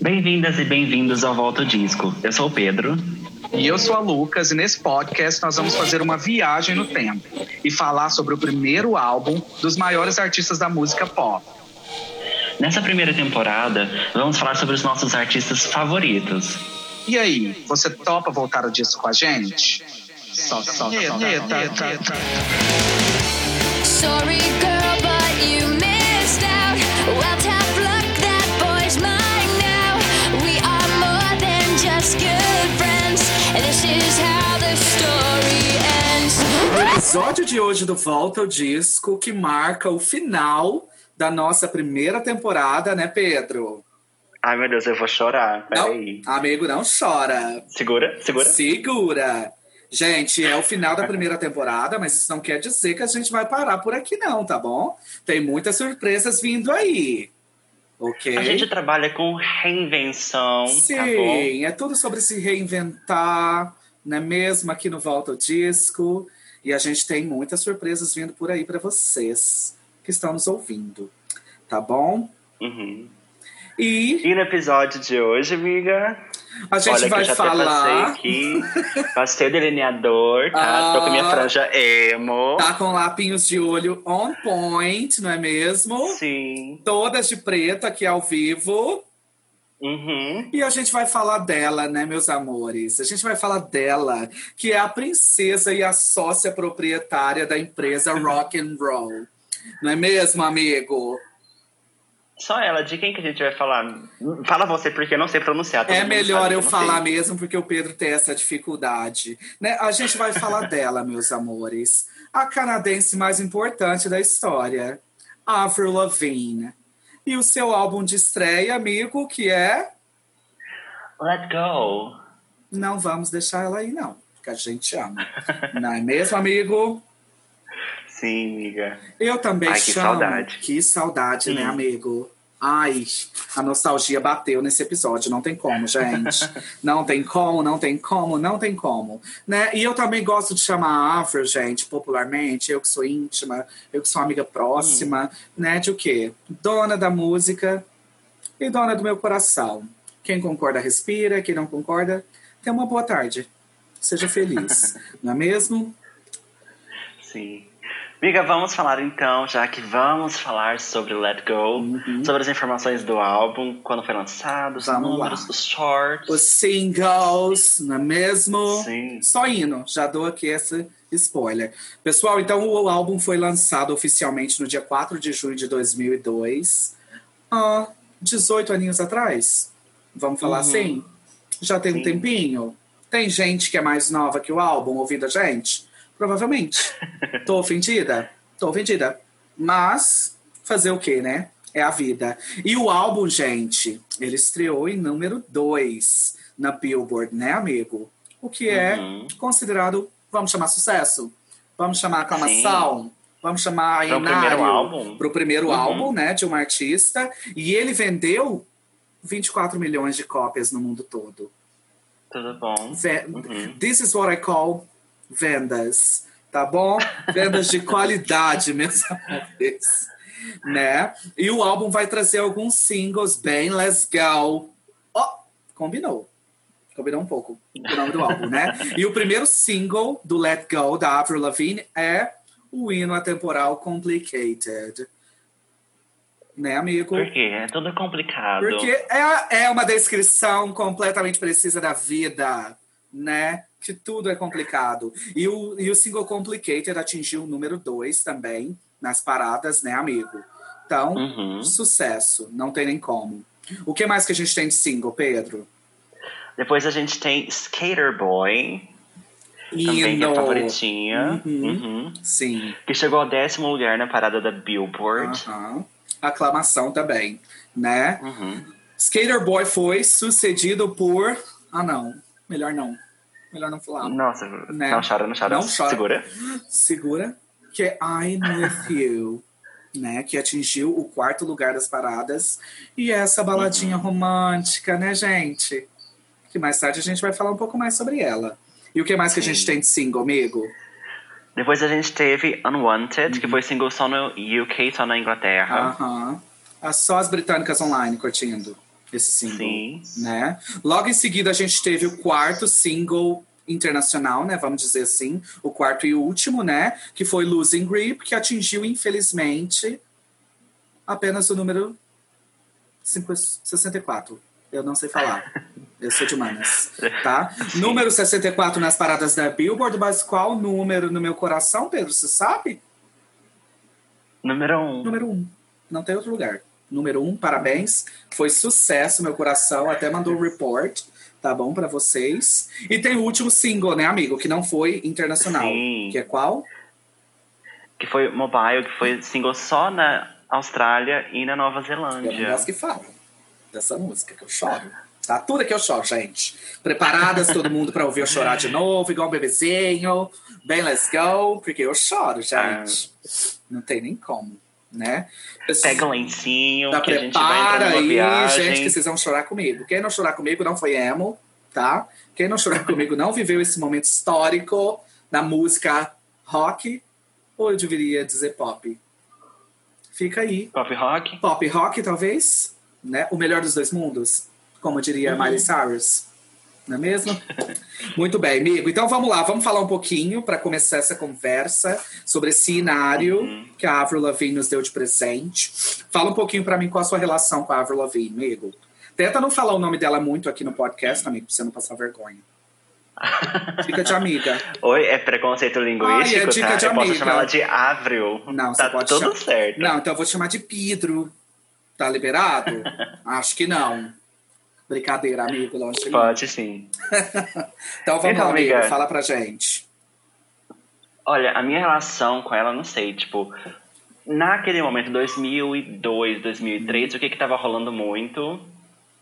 Bem-vindas e bem-vindos ao Volta Disco. Eu sou o Pedro. E eu sou a Lucas, e nesse podcast nós vamos fazer uma viagem no tempo e falar sobre o primeiro álbum dos maiores artistas da música pop. Nessa primeira temporada, vamos falar sobre os nossos artistas favoritos. E aí, você topa voltar o disco com a gente? Solta, solta, solta. Sorry, girl, but And this is how the story ends. O episódio de hoje do Volta ao Disco, que marca o final da nossa primeira temporada, né, Pedro? Ai, meu Deus, eu vou chorar. Não, Peraí. amigo, não chora. Segura, segura. Segura. Gente, é o final da primeira temporada, mas isso não quer dizer que a gente vai parar por aqui, não, tá bom? Tem muitas surpresas vindo aí. Ok? A gente trabalha com reinvenção, Sim, tá bom? é tudo sobre se reinventar, não é mesmo? Aqui no Volta ao Disco. E a gente tem muitas surpresas vindo por aí para vocês que estão nos ouvindo, tá bom? Uhum. E E no episódio de hoje, amiga, a gente olha que vai eu já falar. até passei aqui, passei o delineador, tá? Tô com minha Ah. franja emo. Tá com lapinhos de olho on point, não é mesmo? Sim. Todas de preto aqui ao vivo. Uhum. E a gente vai falar dela, né, meus amores? A gente vai falar dela, que é a princesa e a sócia proprietária da empresa Rock and Roll. Não é mesmo, amigo? Só ela, de quem que a gente vai falar? Fala você, porque eu não sei pronunciar. É melhor sabe eu não falar sei. mesmo, porque o Pedro tem essa dificuldade. Né? A gente vai falar dela, meus amores. A canadense mais importante da história, Avril Lavigne. E o seu álbum de estreia, amigo, que é... Let go. Não vamos deixar ela aí, não. Porque a gente ama. Não é mesmo, amigo? Sim, amiga. Eu também Ai, que chamo. saudade. Que saudade, né, Hum. amigo? Ai, a nostalgia bateu nesse episódio. Não tem como, gente. não tem como, não tem como, não tem como. Né? E eu também gosto de chamar a Afro, gente, popularmente. Eu que sou íntima, eu que sou amiga próxima. Né? De o quê? Dona da música e dona do meu coração. Quem concorda, respira. Quem não concorda, tenha uma boa tarde. Seja feliz. não é mesmo? Sim. Amiga, vamos falar então, já que vamos falar sobre Let Go, sobre as informações do álbum, quando foi lançado, os Uhum. Vamos números, lá. os shorts. Os singles, não é mesmo? Sim. Só indo, já dou aqui esse spoiler. Pessoal, então o álbum foi lançado oficialmente no dia 4 de junho de 2002. Ah, 18 aninhos atrás? Vamos falar Uhum. assim? Já tem um Sim. tempinho? Tem gente que é mais nova que o álbum ouvindo a gente? Provavelmente. Tô ofendida? Tô ofendida. Mas, fazer o quê, né? É a vida. E o álbum, gente, ele estreou em número 2 na Billboard, né, amigo? O que é Uhum. considerado, vamos chamar sucesso? Vamos chamar aclamação? Vamos chamar Pro primeiro enário? álbum? Pro primeiro Uhum. álbum, né, de um artista. E ele vendeu 24 milhões de cópias no mundo todo. Tudo bom? Ve- Uhum. This is what I call vendas, tá bom? Vendas de qualidade, meus amores. Né? E o álbum vai trazer alguns singles bem let's go. Ó, combinou. Combinou um pouco o nome do álbum, né? E o primeiro single do Let Go, da Avril Lavigne, é o hino atemporal Complicated. Né, amigo? Por quê? É tudo complicado. Porque é, é uma descrição completamente precisa da vida, né? Que tudo é complicado. E o, e o single Complicated atingiu o número 2 também nas paradas, né, amigo? Então, Uhum. sucesso, não tem nem como. O que mais que a gente tem de single, Pedro? Depois a gente tem Skater Boy, também que é Hino. favoritinha. Uhum. Uhum. Sim. Que chegou ao décimo lugar na parada da Billboard. Aham. Aclamação também, né? Uhum. Skater Boy foi sucedido por. Ah, não. Melhor não. Melhor não falar. Nossa, Né? não chora, não chora. Não chora. Segura. segura, que é I'm With You, né? Que atingiu o quarto lugar das paradas. E essa baladinha Uhum. romântica, né, gente? Que mais tarde a gente vai falar um pouco mais sobre ela. E o que mais que a gente Sim. tem de single, amigo? Depois a gente teve Unwanted, que foi single só no UK, só na Inglaterra. Aham. Ah, Só as britânicas online curtindo. Esse single. Sim. Né? Logo em seguida, a gente teve o quarto single internacional, né? Vamos dizer assim, o quarto e último, né? Que foi Losing Grip, que atingiu, infelizmente, apenas o número 5 64. Eu não sei falar. Eu sou de Manas, tá? Número 64 nas paradas da Billboard, mas qual número no meu coração, Pedro? Você sabe? Número um. Número 1. Um. Não tem outro lugar. Número 1, um, parabéns. Foi sucesso, meu coração. Até mandou um report, tá bom, para vocês. E tem o último single, né, amigo? Que não foi internacional. Sim. Que é qual? Que foi Mobile, que foi single só na Austrália e na Nova não Zelândia. gosto que fala dessa música, que eu choro. Tá tudo que eu choro, gente. Preparadas todo mundo pra ouvir eu chorar de novo, igual um bebezinho. Bem, let's go, porque eu choro, gente. Não tem nem como, né? Pega o lencinho, Tá, que a gente vai prepara aí, viagem. gente, que vocês vão chorar comigo. Quem não chorar comigo não foi emo, tá? Quem não chorar comigo não viveu esse momento histórico da música rock, ou eu deveria dizer pop. Fica aí. Pop rock. Pop rock, talvez, né? O melhor dos dois mundos, como diria Uhum. Miley Cyrus. Não é mesmo? Muito bem, amigo. Então vamos lá, vamos falar um pouquinho para começar essa conversa sobre esse cenário Uhum. que a Avril Lavigne nos deu de presente. Fala um pouquinho para mim qual a sua relação com a Avril Lavigne, amigo. Tenta não falar o nome dela muito aqui no podcast, amigo, pra você não passar vergonha. Fica de amiga. Oi, é preconceito linguístico, Ai, é dica tá? de eu posso chamar ela de Avril. Não, tá você pode tudo chamar- certo. Não, então eu vou te chamar de Pedro. Tá liberado? Acho que não. Brincadeira, amigo, longe de mim. Pode sim. Então vamos Então, lá, amigo, amiga. fala pra gente. Olha, a minha relação com ela, não sei, tipo, naquele momento, 2002, 2003, o que que tava rolando muito?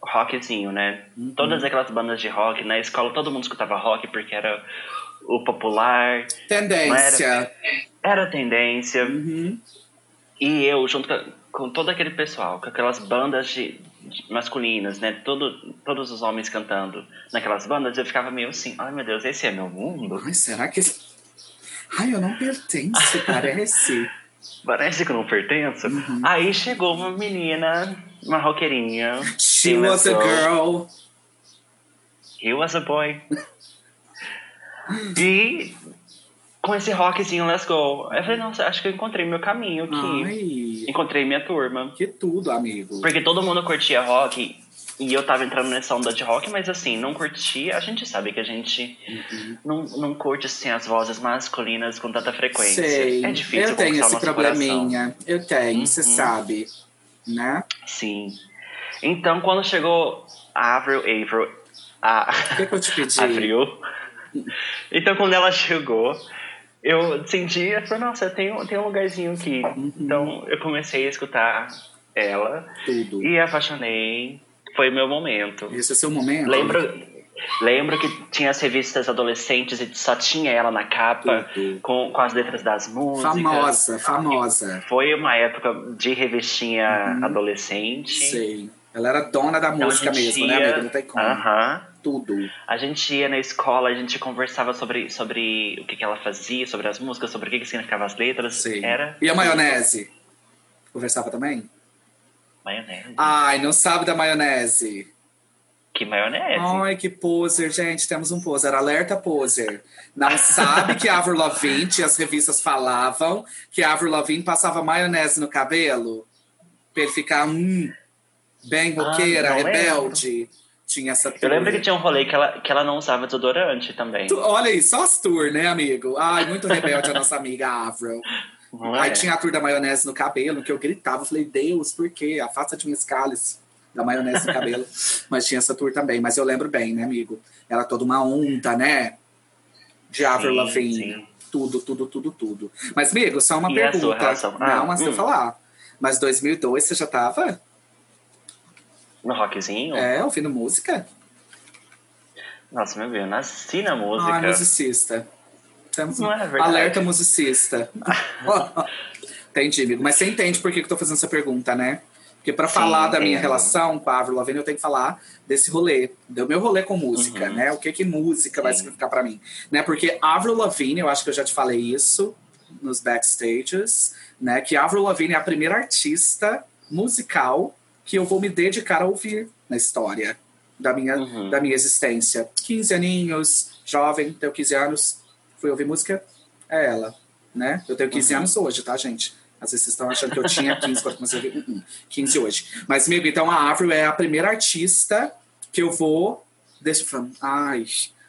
Rockzinho, né? Uhum. Todas aquelas bandas de rock, na escola todo mundo escutava rock porque era o popular, Tendência. era tendência. Uhum. E eu, junto com, com todo aquele pessoal, com aquelas bandas de- masculinas, né? Todo, todos os homens cantando naquelas bandas, eu ficava meio assim, ai meu Deus, esse é meu mundo? Ai, será que. esse- Ai, eu não pertenço, parece. Parece que eu não pertenço. Uhum. Aí chegou uma menina, uma roqueirinha. She was a girl. He was a boy. e com esse rockzinho, let's go. Eu falei, nossa, acho que eu encontrei meu caminho aqui. Ai, Encontrei minha turma. que tudo, amigo. Porque todo mundo curtia rock e eu tava entrando nessa onda de rock, mas assim, não curtia. A gente sabe que a gente Uhum. não, não curte assim as vozes masculinas com tanta frequência. Sei. É difícil eu tenho esse nosso coração. probleminha. Eu tenho, você Uhum. sabe. Né? Sim. Então, quando chegou a Avril, Avril, a O que, que eu te pedi? Avril, então quando ela chegou, eu senti, eu falei, nossa, tem, tem um lugarzinho aqui. Uhum. Então, eu comecei a escutar ela Tudo. e apaixonei. Foi o meu momento. Esse é seu momento? Lembro, lembro que tinha as revistas adolescentes e só tinha ela na capa Tudo. com, com as letras das músicas. Famosa, famosa. Foi uma época de revistinha adolescente. Sei. Ela era dona da Então, música mesmo, né, amigo? Não tem como. Aham. Tudo. A gente ia na escola, a gente conversava sobre, sobre o que, que ela fazia, sobre as músicas, sobre o que, que significavam as letras. Sei. Era E a maionese? Conversava também? maionese. Ai, não sabe da maionese. Que maionese. Ai, que poser, gente. Temos um poser. Alerta poser. Não sabe que a Avril Lavigne, as revistas falavam que a Avril Lavigne passava maionese no cabelo? Pra ele ficar, hum, bem roqueira, Ah, rebelde. Tinha essa Eu lembro que tinha um rolê que ela, que ela não usava desodorante também. Tu- Olha aí, só as tour, né, amigo? Ai, muito rebelde a nossa amiga Avril. Não Aí é? tinha a tour da maionese no cabelo, que eu gritava. Eu falei, Deus, por quê? Afasta de mim esse cálice da maionese no cabelo. Mas tinha essa tour também. Mas eu lembro bem, né, amigo? Era toda uma onda, né? De Avril Lavigne. Tudo, tudo, tudo, tudo. Mas, amigo, só uma E pergunta. Ah, Não, mas se eu hum. falar. Mas 2002 você já tava? No rockzinho? É, ouvindo música? Nossa, meu Deus, eu nasci na música. Ah, musicista. Temos Não é verdade. alerta musicista. Entendi, amigo. Mas você entende por que eu tô fazendo essa pergunta, né? Porque Sim, falar da minha entendo. relação com a Avril Lavigne, eu tenho que falar desse rolê, do meu rolê com música, Uhum. né? O que que música vai Sim. significar pra mim, né? Porque Avril Lavigne, eu acho que eu já te falei isso nos backstages, né? Que Avril Lavigne é a primeira artista musical que eu vou me dedicar a ouvir na história da minha, Uhum. da minha existência. 15 aninhos, jovem, tenho 15 anos, fui ouvir música, é ela, né? Eu tenho 15 Uhum. anos hoje, tá, gente? Às vezes vocês estão achando que eu tinha 15 quando comecei a ouvir. Uh-uh, 15 hoje. Mas, amigo, então a Avril é a primeira artista que eu vou. Deixa eu falar. Ai,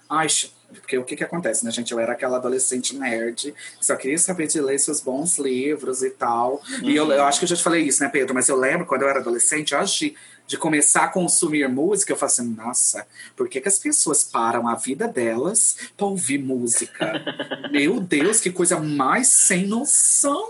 ai, porque o que que acontece, né, gente? Eu era aquela adolescente nerd, que só queria saber de ler seus bons livros e tal. E eu, eu acho que eu já te falei isso, né, Pedro? Mas eu lembro quando eu era adolescente, antes de, de começar a consumir música, eu falei assim, nossa, por que, que as pessoas param a vida delas pra ouvir música? Meu Deus, que coisa mais sem noção!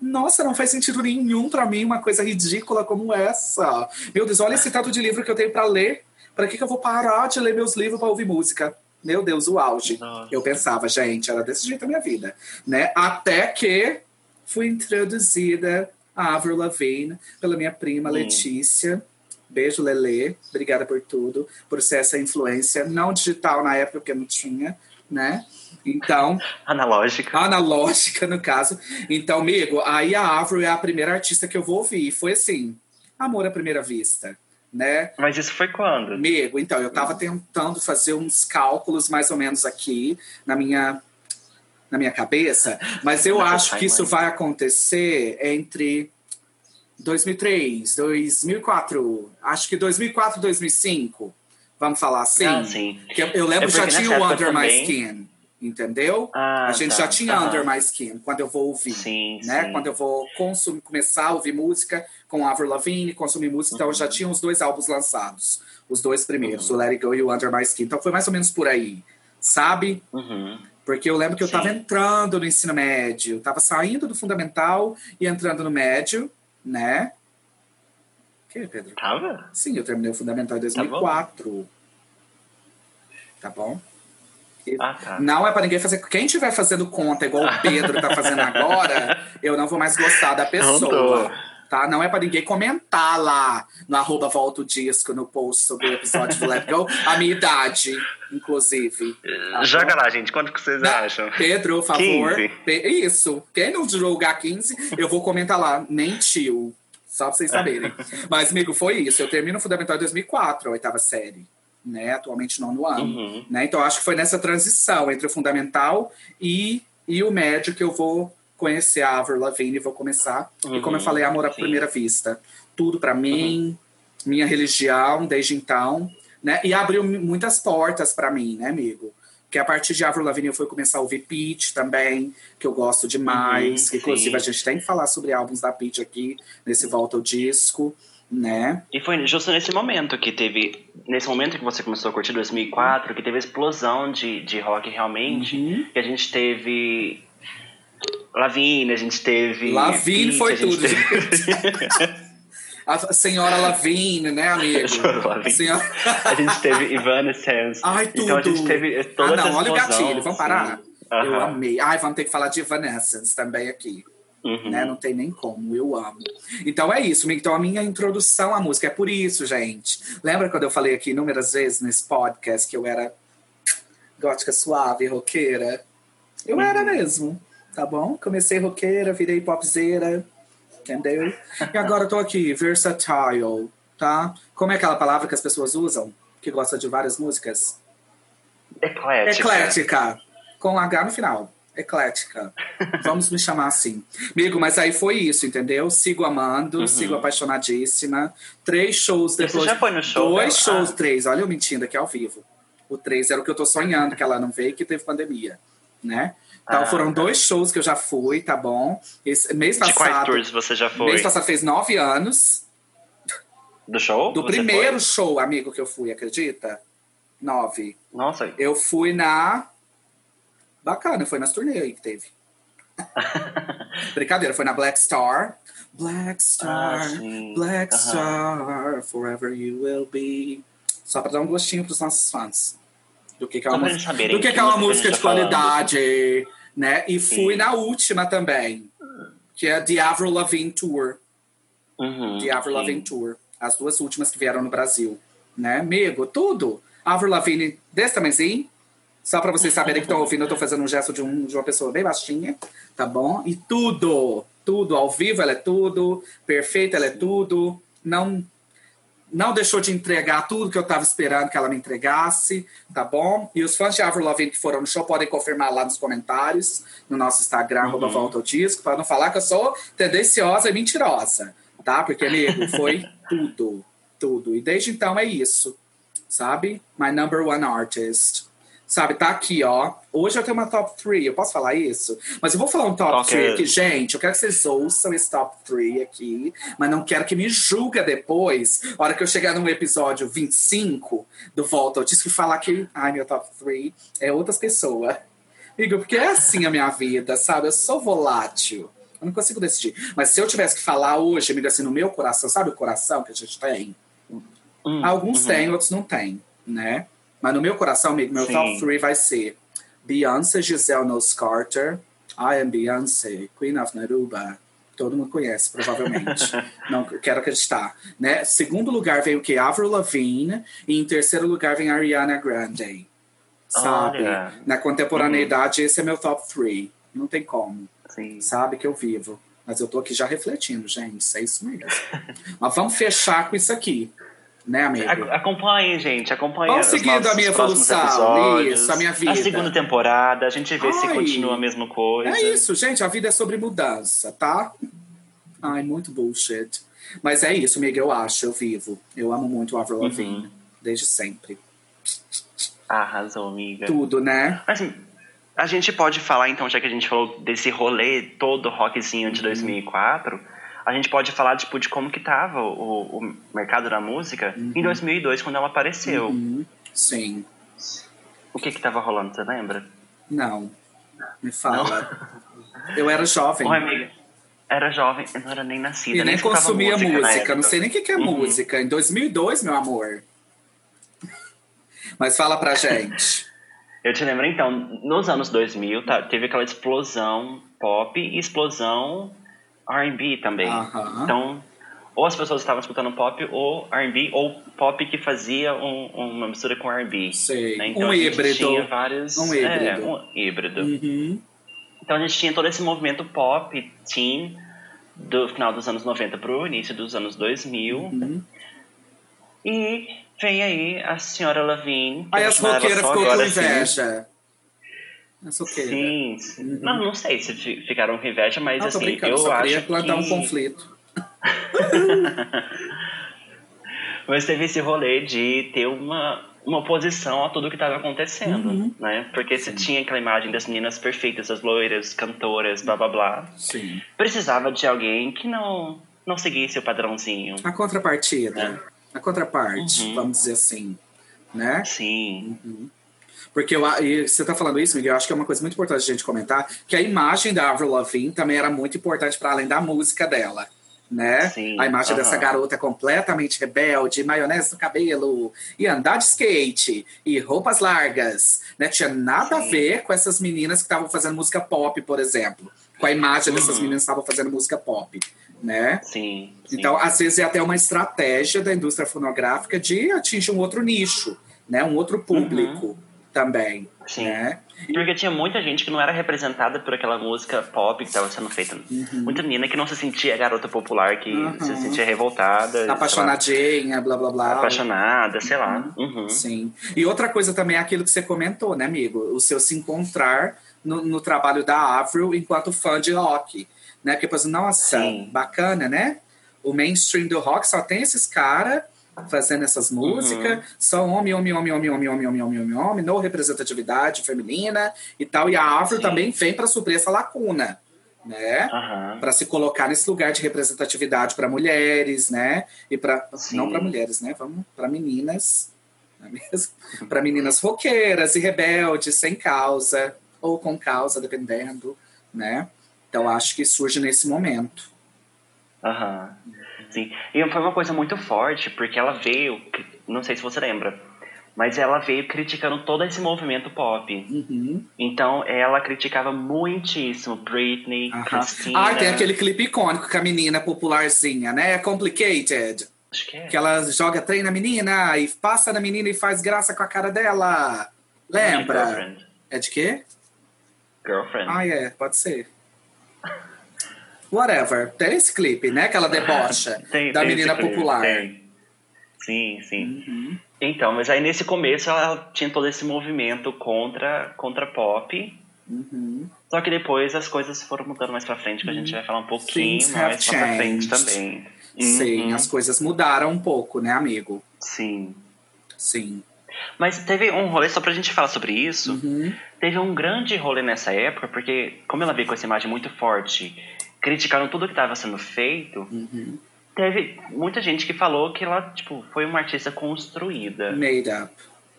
Nossa, não faz sentido nenhum pra mim uma coisa ridícula como essa. Meu Deus, olha esse tanto de livro que eu tenho pra ler. Pra que, que eu vou parar de ler meus livros pra ouvir música? Meu Deus, o auge. Nossa. Eu pensava, gente, era desse jeito a minha vida, né? Até que fui introduzida a Avril Lavigne pela minha prima Hum. Letícia. Beijo, Lele. Obrigada por tudo, por ser essa influência. Não digital na época, porque não tinha, né? Então, Analógica. analógica, no caso. Então, amigo, aí a Avril é a primeira artista que eu vou ouvir. Foi assim, amor à primeira vista, né? Mas isso foi quando? Amigo, então, eu tava tentando fazer uns cálculos mais ou menos aqui na minha, na minha cabeça, mas eu Na sua acho que isso timeline. vai acontecer entre 2003, 2004, acho que 2004, 2005, vamos falar assim? Ah, sim. Eu, eu lembro É que já tinha o Under My também- Skin, entendeu? Ah, a gente tá. já tinha. Under My Skin quando eu vou ouvir Sim, né? sim. Quando eu vou consumir, começar a ouvir música com Avril Lavigne, consumir música, então eu já tinha os dois álbuns lançados. Os dois primeiros, o Let It Go e o Under My Skin. Então foi mais ou menos por aí, sabe? Uhum. Porque eu lembro que eu Sim. tava entrando no ensino médio, tava saindo do fundamental e entrando no médio, né? O que, Pedro? Tava? Sim, eu terminei o fundamental em 2004. Tá bom? Ah, tá. Não é pra ninguém fazer. Quem estiver fazendo conta igual o Pedro tá fazendo agora, eu não vou mais gostar da pessoa. Tá? Não é pra ninguém comentar lá no arroba volta o disco no post sobre o episódio do Let Go. A minha idade, inclusive. Tá Joga lá, gente. Quanto que vocês acham? Pedro, por favor. 15. Pe- Isso. Quem não julgar 15, eu vou comentar lá. Nem tio. Só pra vocês saberem. Mas, amigo, foi isso. Eu termino o Fundamental em 2004, a oitava série. Né? Atualmente nono ano. Uhum. Né? Então, acho que foi nessa transição entre o fundamental e, e o médio que eu vou conhecer a Avril Lavigne e vou começar. e como eu Uhum, falei, amor à sim. primeira vista. Tudo pra mim, minha religião desde então. Né? E abriu mu- muitas portas pra mim, né, amigo? Que a partir de Avril Lavigne eu fui começar a ouvir Peach também, que eu gosto demais. Uhum, que, inclusive, sim. a gente tem que falar sobre álbuns da Peach aqui, nesse Volta ao Disco, né? E foi justo nesse momento que teve. Nesse momento que você começou a curtir 2004, que teve a explosão de, de rock realmente. Uhum. Que a gente teve. Lavigne, a gente teve. Lavigne Peach, foi tudo, teve- A senhora Lavigne, né, amigo? A senhora... a gente teve Evanescence. Ai, tudo. Então a gente teve toda ah, não, essa olha o explosão, gatilho, vamos parar? assim. Eu amei. Ai, vamos ter que falar de Evanescence também aqui. Uhum. Né? Não tem nem como, eu amo. Então é isso, então a minha introdução à música é por isso, gente. Lembra quando eu falei aqui inúmeras vezes nesse podcast que eu era gótica suave, roqueira? Eu era Uhum. mesmo, tá bom? Comecei roqueira, virei popzeira, entendeu? E agora eu tô aqui, versatile, tá? Como é aquela palavra que as pessoas usam? Que gosta de várias músicas? Eclética. Eclética. Com H no final. Eclética. Vamos me chamar assim. Amigo, mas aí foi isso, entendeu? Sigo amando, sigo apaixonadíssima. Três shows Uhum. E você depois. já foi no show Dois dela? shows, Ah. três. Olha eu mentindo aqui ao vivo. O três era o que eu tô sonhando, que ela não veio, que teve pandemia. Né? Então Ah, foram tá. dois shows que eu já fui, tá bom? Esse, mês De quais passado. tours você já foi? Mês passado fez nove anos. Do show? Do Você primeiro foi? show, amigo, que eu fui, acredita? Nove. Nossa. Eu fui na. Bacana, foi nas turnê aí que teve. Brincadeira, foi na Black Star. Black Star, Ah. Black Aham. Star, forever you will be. Só pra dar um gostinho pros nossos fãs. Do que, que é uma música. saberem Do que, que é uma música de falando. qualidade. Né? E fui Sim. na última também. Que é The Avril Lavigne Tour. Uhum, The Avril. Lavigne Tour. As duas últimas que vieram no Brasil. Né, amigo? Tudo. Avril Lavigne desse tamanhozinho. Só pra vocês saberem que estão ouvindo, eu tô fazendo um gesto de, um- de uma pessoa bem baixinha. Tá bom? E tudo. Tudo. Ao vivo ela é tudo. Perfeita ela é tudo. Não... não deixou de entregar tudo que eu estava esperando que ela me entregasse, tá bom? E os fãs de Avril Lavigne que foram no show podem confirmar lá nos comentários, no nosso Instagram, Uhum. Volta ao Disco, para não falar que eu sou tendenciosa e mentirosa, tá? Porque, amigo, foi tudo, tudo. E desde então é isso, sabe? My number one artist. Sabe, tá aqui, ó. Hoje eu tenho uma top 3, eu posso falar isso? Mas eu vou falar um top Qual que 3 é? aqui, gente. Eu quero que vocês ouçam esse top 3 aqui, mas não quero que me julga depois, a hora que eu chegar no episódio 25 do Volta ao Disco e falar que, ai, meu top 3 é outras pessoas. Amigo, porque é assim a minha vida, sabe? Eu sou volátil. Eu não consigo decidir. Mas se eu tivesse que falar hoje, amigo, assim, no meu coração, sabe o coração que a gente tem? Hum, Alguns uhum. têm, outros não têm, né? Mas no meu coração, amigo, meu Sim. top 3 vai ser Beyoncé, Giselle Knowles Carter, I am Beyoncé, Queen of Naruba. Todo mundo conhece, provavelmente. não quero acreditar. Né? Segundo lugar vem o que? Avril Lavigne. E em terceiro lugar vem Ariana Grande. Sabe? Olha. Na contemporaneidade, esse é meu top 3. Não tem como Sim. sabe que eu vivo. Mas eu tô aqui já refletindo, gente. É isso mesmo. Mas vamos fechar com isso aqui. Né, amigo? Ac- Acompanhem, gente. Acompanhem Vamos os seguindo a minha evolução. Isso, a minha vida. A segunda temporada. A gente vê se Ai. continua a mesma coisa. É isso, gente. A vida é sobre mudança, tá? Ai, muito bullshit. Mas é isso, amiga. Eu acho, eu vivo. Eu amo muito o Avril Uhum. Lavigne. Desde sempre. Arrasou, amiga. Tudo, né? Mas assim, a gente pode falar, então, já que a gente falou desse rolê todo rockzinho Uhum. de 2004, a gente pode falar, tipo, de como que tava o, o mercado da música em 2002, quando ela apareceu. Uhum. Sim. O que que tava rolando, você lembra? Não. Me fala. Eu era jovem. Oi, amiga. Era jovem, eu não era nem nascida. E nem escutava consumia música. música. Não sei nem o que, que é Uhum. música. Em 2002, meu amor. Mas fala pra gente. Eu te lembro, então, nos anos 2000, tá, teve aquela explosão pop e explosão R&B também. Aham. Então, ou as pessoas estavam escutando pop ou R&B, ou pop que fazia um- uma mistura com R&B. Sei. né? Então, Um a gente híbrido. Tinha vários, Um É, híbrido. um híbrido. Uhum. Então a gente tinha todo esse movimento pop, teen, do final dos anos 90 pro início dos anos 2000. Uhum. E vem aí a senhora Lavigne. que Aí eu as roqueiras ficou com agora, assim. As roqueiras. Sim, sim. Uhum. Não, não sei se fi- ficaram com inveja, mas tô assim, eu só acho plantar que... um conflito. Mas teve esse rolê de ter uma, uma oposição a tudo que estava acontecendo, Uhum. né? Porque você tinha aquela imagem das meninas perfeitas, as loiras, cantoras, blá blá blá. Sim. Precisava de alguém que não, não seguisse o padrãozinho. A contrapartida. A contraparte, Uhum. vamos dizer assim. Né? Sim, Porque eu, a- você tá falando isso, Miguel, eu acho que é uma coisa muito importante a gente comentar, que a imagem da Avril Lavigne também era muito importante para além da música dela, né? Sim, a imagem aham. dessa garota completamente rebelde, maionese no cabelo, e andar de skate, e roupas largas, né? Tinha nada a Sim. ver com essas meninas que estavam fazendo música pop, por exemplo. Com a imagem dessas Uhum. meninas que estavam fazendo música pop, né? sim. sim. Então, às vezes, é até uma estratégia da indústria fonográfica de atingir um outro nicho, né? Um outro público também, Uhum. Sim. né? Porque tinha muita gente que não era representada por aquela música pop que estava sendo feita. Muita menina que não se sentia garota popular, que Uhum. se sentia revoltada. Apaixonadinha, blá, blá, blá. apaixonada, sei lá. Uhum. Sim. E outra coisa também é aquilo que você comentou, né, amigo? O seu se encontrar no, no trabalho da Avril enquanto fã de rock, né? Porque, por exemplo, nossa, Sim. bacana, né? O mainstream do rock só tem esses caras fazendo essas músicas, só homem, homem, homem, homem, homem, homem, homem, homem, homem, homem, não representatividade feminina e tal. E a Avril Sim. também vem para suprir essa lacuna, né? Aham. para se colocar nesse lugar de representatividade para mulheres, né? E para não para mulheres, né? Vamos para meninas, é? Para meninas roqueiras e rebeldes sem causa ou com causa, dependendo, né? Então acho que surge nesse momento. Aham. E foi uma coisa muito forte, porque ela veio, não sei se você lembra, mas ela veio criticando todo esse movimento pop. Uhum. Então ela criticava muitíssimo Britney, Aham. Christina. Ah, tem aquele clipe icônico com a menina popularzinha, né? Complicated. Acho que é. Que ela joga trem na menina e passa na menina e faz graça com a cara dela. Lembra? Girlfriend. É de quê? Girlfriend. Ah, é, pode ser. Whatever. Tem esse clipe, né? Que ela debocha Tem- da tem menina clipe, popular. tem. Sim, sim. Uhum. Então, mas aí nesse começo ela tinha todo esse movimento contra, contra pop. Uhum. Só que depois as coisas foram mudando mais pra frente, que a gente vai falar um pouquinho Things mais pra frente também. Sim, Uhum. as coisas mudaram um pouco, né, amigo? Sim. Sim. Mas teve um rolê, só pra gente falar sobre isso, Uhum. teve um grande rolê nessa época, porque como ela veio com essa imagem muito forte, criticaram tudo que estava sendo feito, Uhum. teve muita gente que falou que ela, tipo, foi uma artista construída. Made up,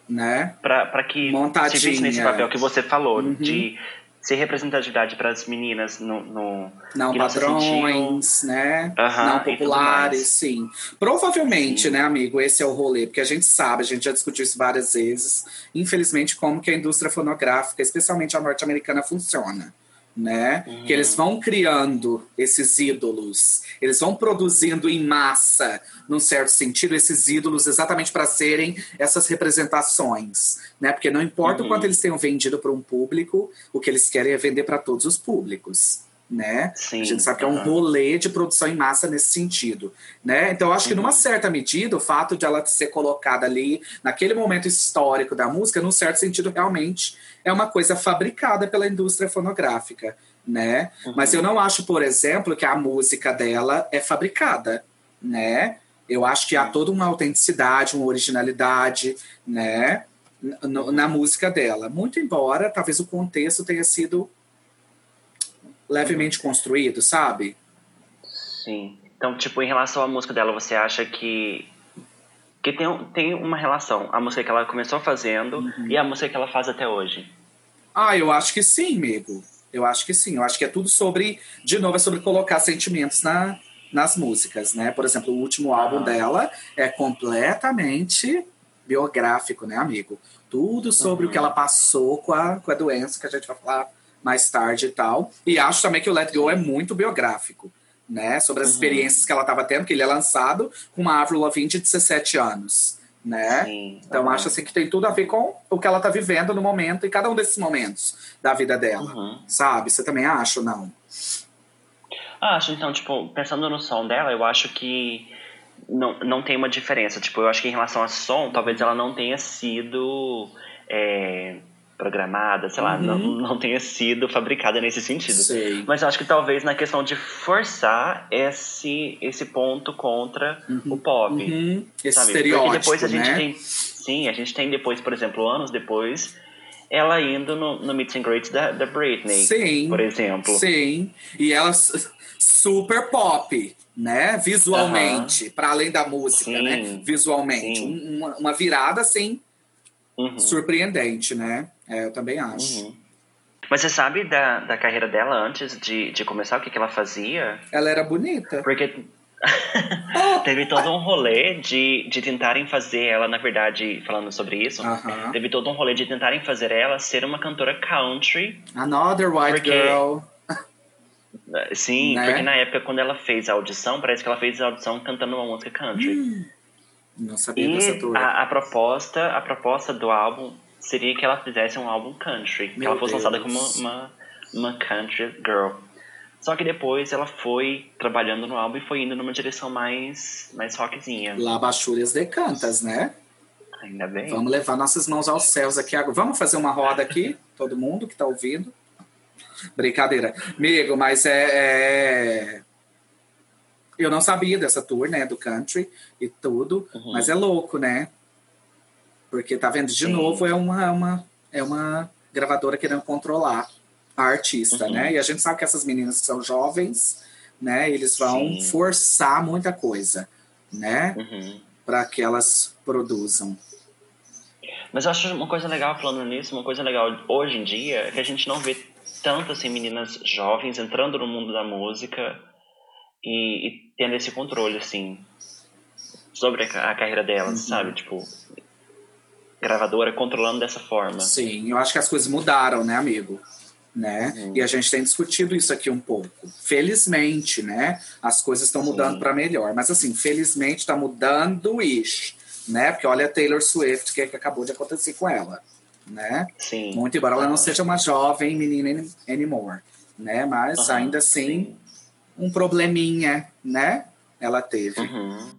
né? Pra que Montadinha. se visse nesse papel que você falou, Uhum. de ser representatividade para as meninas no, no Não não padrões, né? Não e tudo populares, mais. sim. Provavelmente, Sim. né, amigo, esse é o rolê, porque a gente sabe, a gente já discutiu isso várias vezes, infelizmente, como que a indústria fonográfica, especialmente a norte-americana, funciona. Né? Uhum. Que eles vão criando esses ídolos, eles vão produzindo em massa, num certo sentido, esses ídolos exatamente para serem essas representações, né? Porque não importa o Uhum. quanto eles tenham vendido para um público, o que eles querem é vender para todos os públicos, né? Sim, A gente sabe que é um rolê de produção em massa nesse sentido, né? Então, eu acho que Uhum. numa certa medida, o fato de ela ser colocada ali naquele momento histórico da música, num certo sentido, realmente é uma coisa fabricada pela indústria fonográfica, né? Uhum. Mas eu não acho, por exemplo, que a música dela é fabricada, né? Eu acho que há toda uma autenticidade, uma originalidade, né? n- Na música dela. Muito embora, talvez o contexto tenha sido levemente construído, sabe? Sim. Então, tipo, em relação à música dela, você acha que que tem, tem uma relação, a música que ela começou fazendo Uhum. e a música que ela faz até hoje. Ah, eu acho que sim, amigo. Eu acho que sim. Eu acho que é tudo sobre, de novo, é sobre colocar sentimentos na, nas músicas, né? Por exemplo, o último álbum Ah. dela é completamente biográfico, né, amigo? Tudo sobre Uhum. o que ela passou com a, com a doença, que a gente vai falar mais tarde e tal. E acho também que o Let Go é muito biográfico, né? Sobre as Uhum. experiências que ela estava tendo, que ele é lançado com uma Avril Lavigne de 17 anos, né? Sim. Então aham. acho assim que tem tudo a ver com o que ela tá vivendo no momento e cada um desses momentos da vida dela. Uhum. Sabe? Você também acha ou não? Acho, então, tipo, pensando no som dela, eu acho que não, não tem uma diferença. Tipo, eu acho que em relação a som, talvez ela não tenha sido é, programada, sei lá, Uhum. não, não tenha sido fabricada nesse sentido. Sei. Mas eu acho que talvez na questão de forçar esse, esse ponto contra o pop. Uhum. Esse estereótipo, Porque depois a gente né? tem. Sim, a gente tem depois, por exemplo, anos depois, ela indo no, no Meet and Greet da, da Britney. Sim. Por exemplo. Sim. E ela super pop, né? Visualmente, para além da música, Sim. né? Visualmente. Um- Uma, uma virada, assim, Uhum. surpreendente, né? É, eu também acho. Uhum. Mas você sabe da, da carreira dela antes de, de começar, o que, que ela fazia? Ela era bonita. Porque teve todo um rolê de, de tentarem fazer ela, na verdade, falando sobre isso, Aham. teve todo um rolê de tentarem fazer ela ser uma cantora country. Another White Porque- Girl. Sim, Né? porque na época, quando ela fez a audição, parece que ela fez a audição cantando uma música country. Não sabia dessa E tour. a, a proposta, a proposta do álbum seria que ela fizesse um álbum country, que Meu ela fosse lançada como Deus. uma, uma country girl. Só que depois ela foi trabalhando no álbum e foi indo numa direção mais, mais rockzinha. Labachúrias decantas, né? Ainda bem. Vamos levar nossas mãos aos céus aqui agora. Vamos fazer uma roda aqui, todo mundo que tá ouvindo. Brincadeira. Amigo, mas é, é- Eu não sabia dessa tour, né? Do country e tudo. Uhum. Mas é louco, né? Porque, tá vendo? De Sim. novo, é uma, é uma, é uma gravadora querendo controlar a artista, Uhum. né? E a gente sabe que essas meninas que são jovens, né? Eles vão Sim. forçar muita coisa, né? Uhum. Para que elas produzam. Mas eu acho uma coisa legal falando nisso, uma coisa legal hoje em dia é que a gente não vê tanto assim meninas jovens entrando no mundo da música e, e tendo esse controle assim sobre a, a carreira delas, Uhum. sabe? Tipo, gravadora controlando dessa forma. Sim, eu acho que as coisas mudaram, né, amigo? Né? Uhum. E a gente tem discutido isso aqui um pouco. Felizmente, né? As coisas estão mudando para melhor. Mas assim, felizmente está mudando isso, né? Porque olha a Taylor Swift, que, é que acabou de acontecer com ela, né? Sim. Muito embora ela não seja uma jovem menina any- anymore, né? Mas Aham, ainda assim, um probleminha, né? Ela teve. Uhum.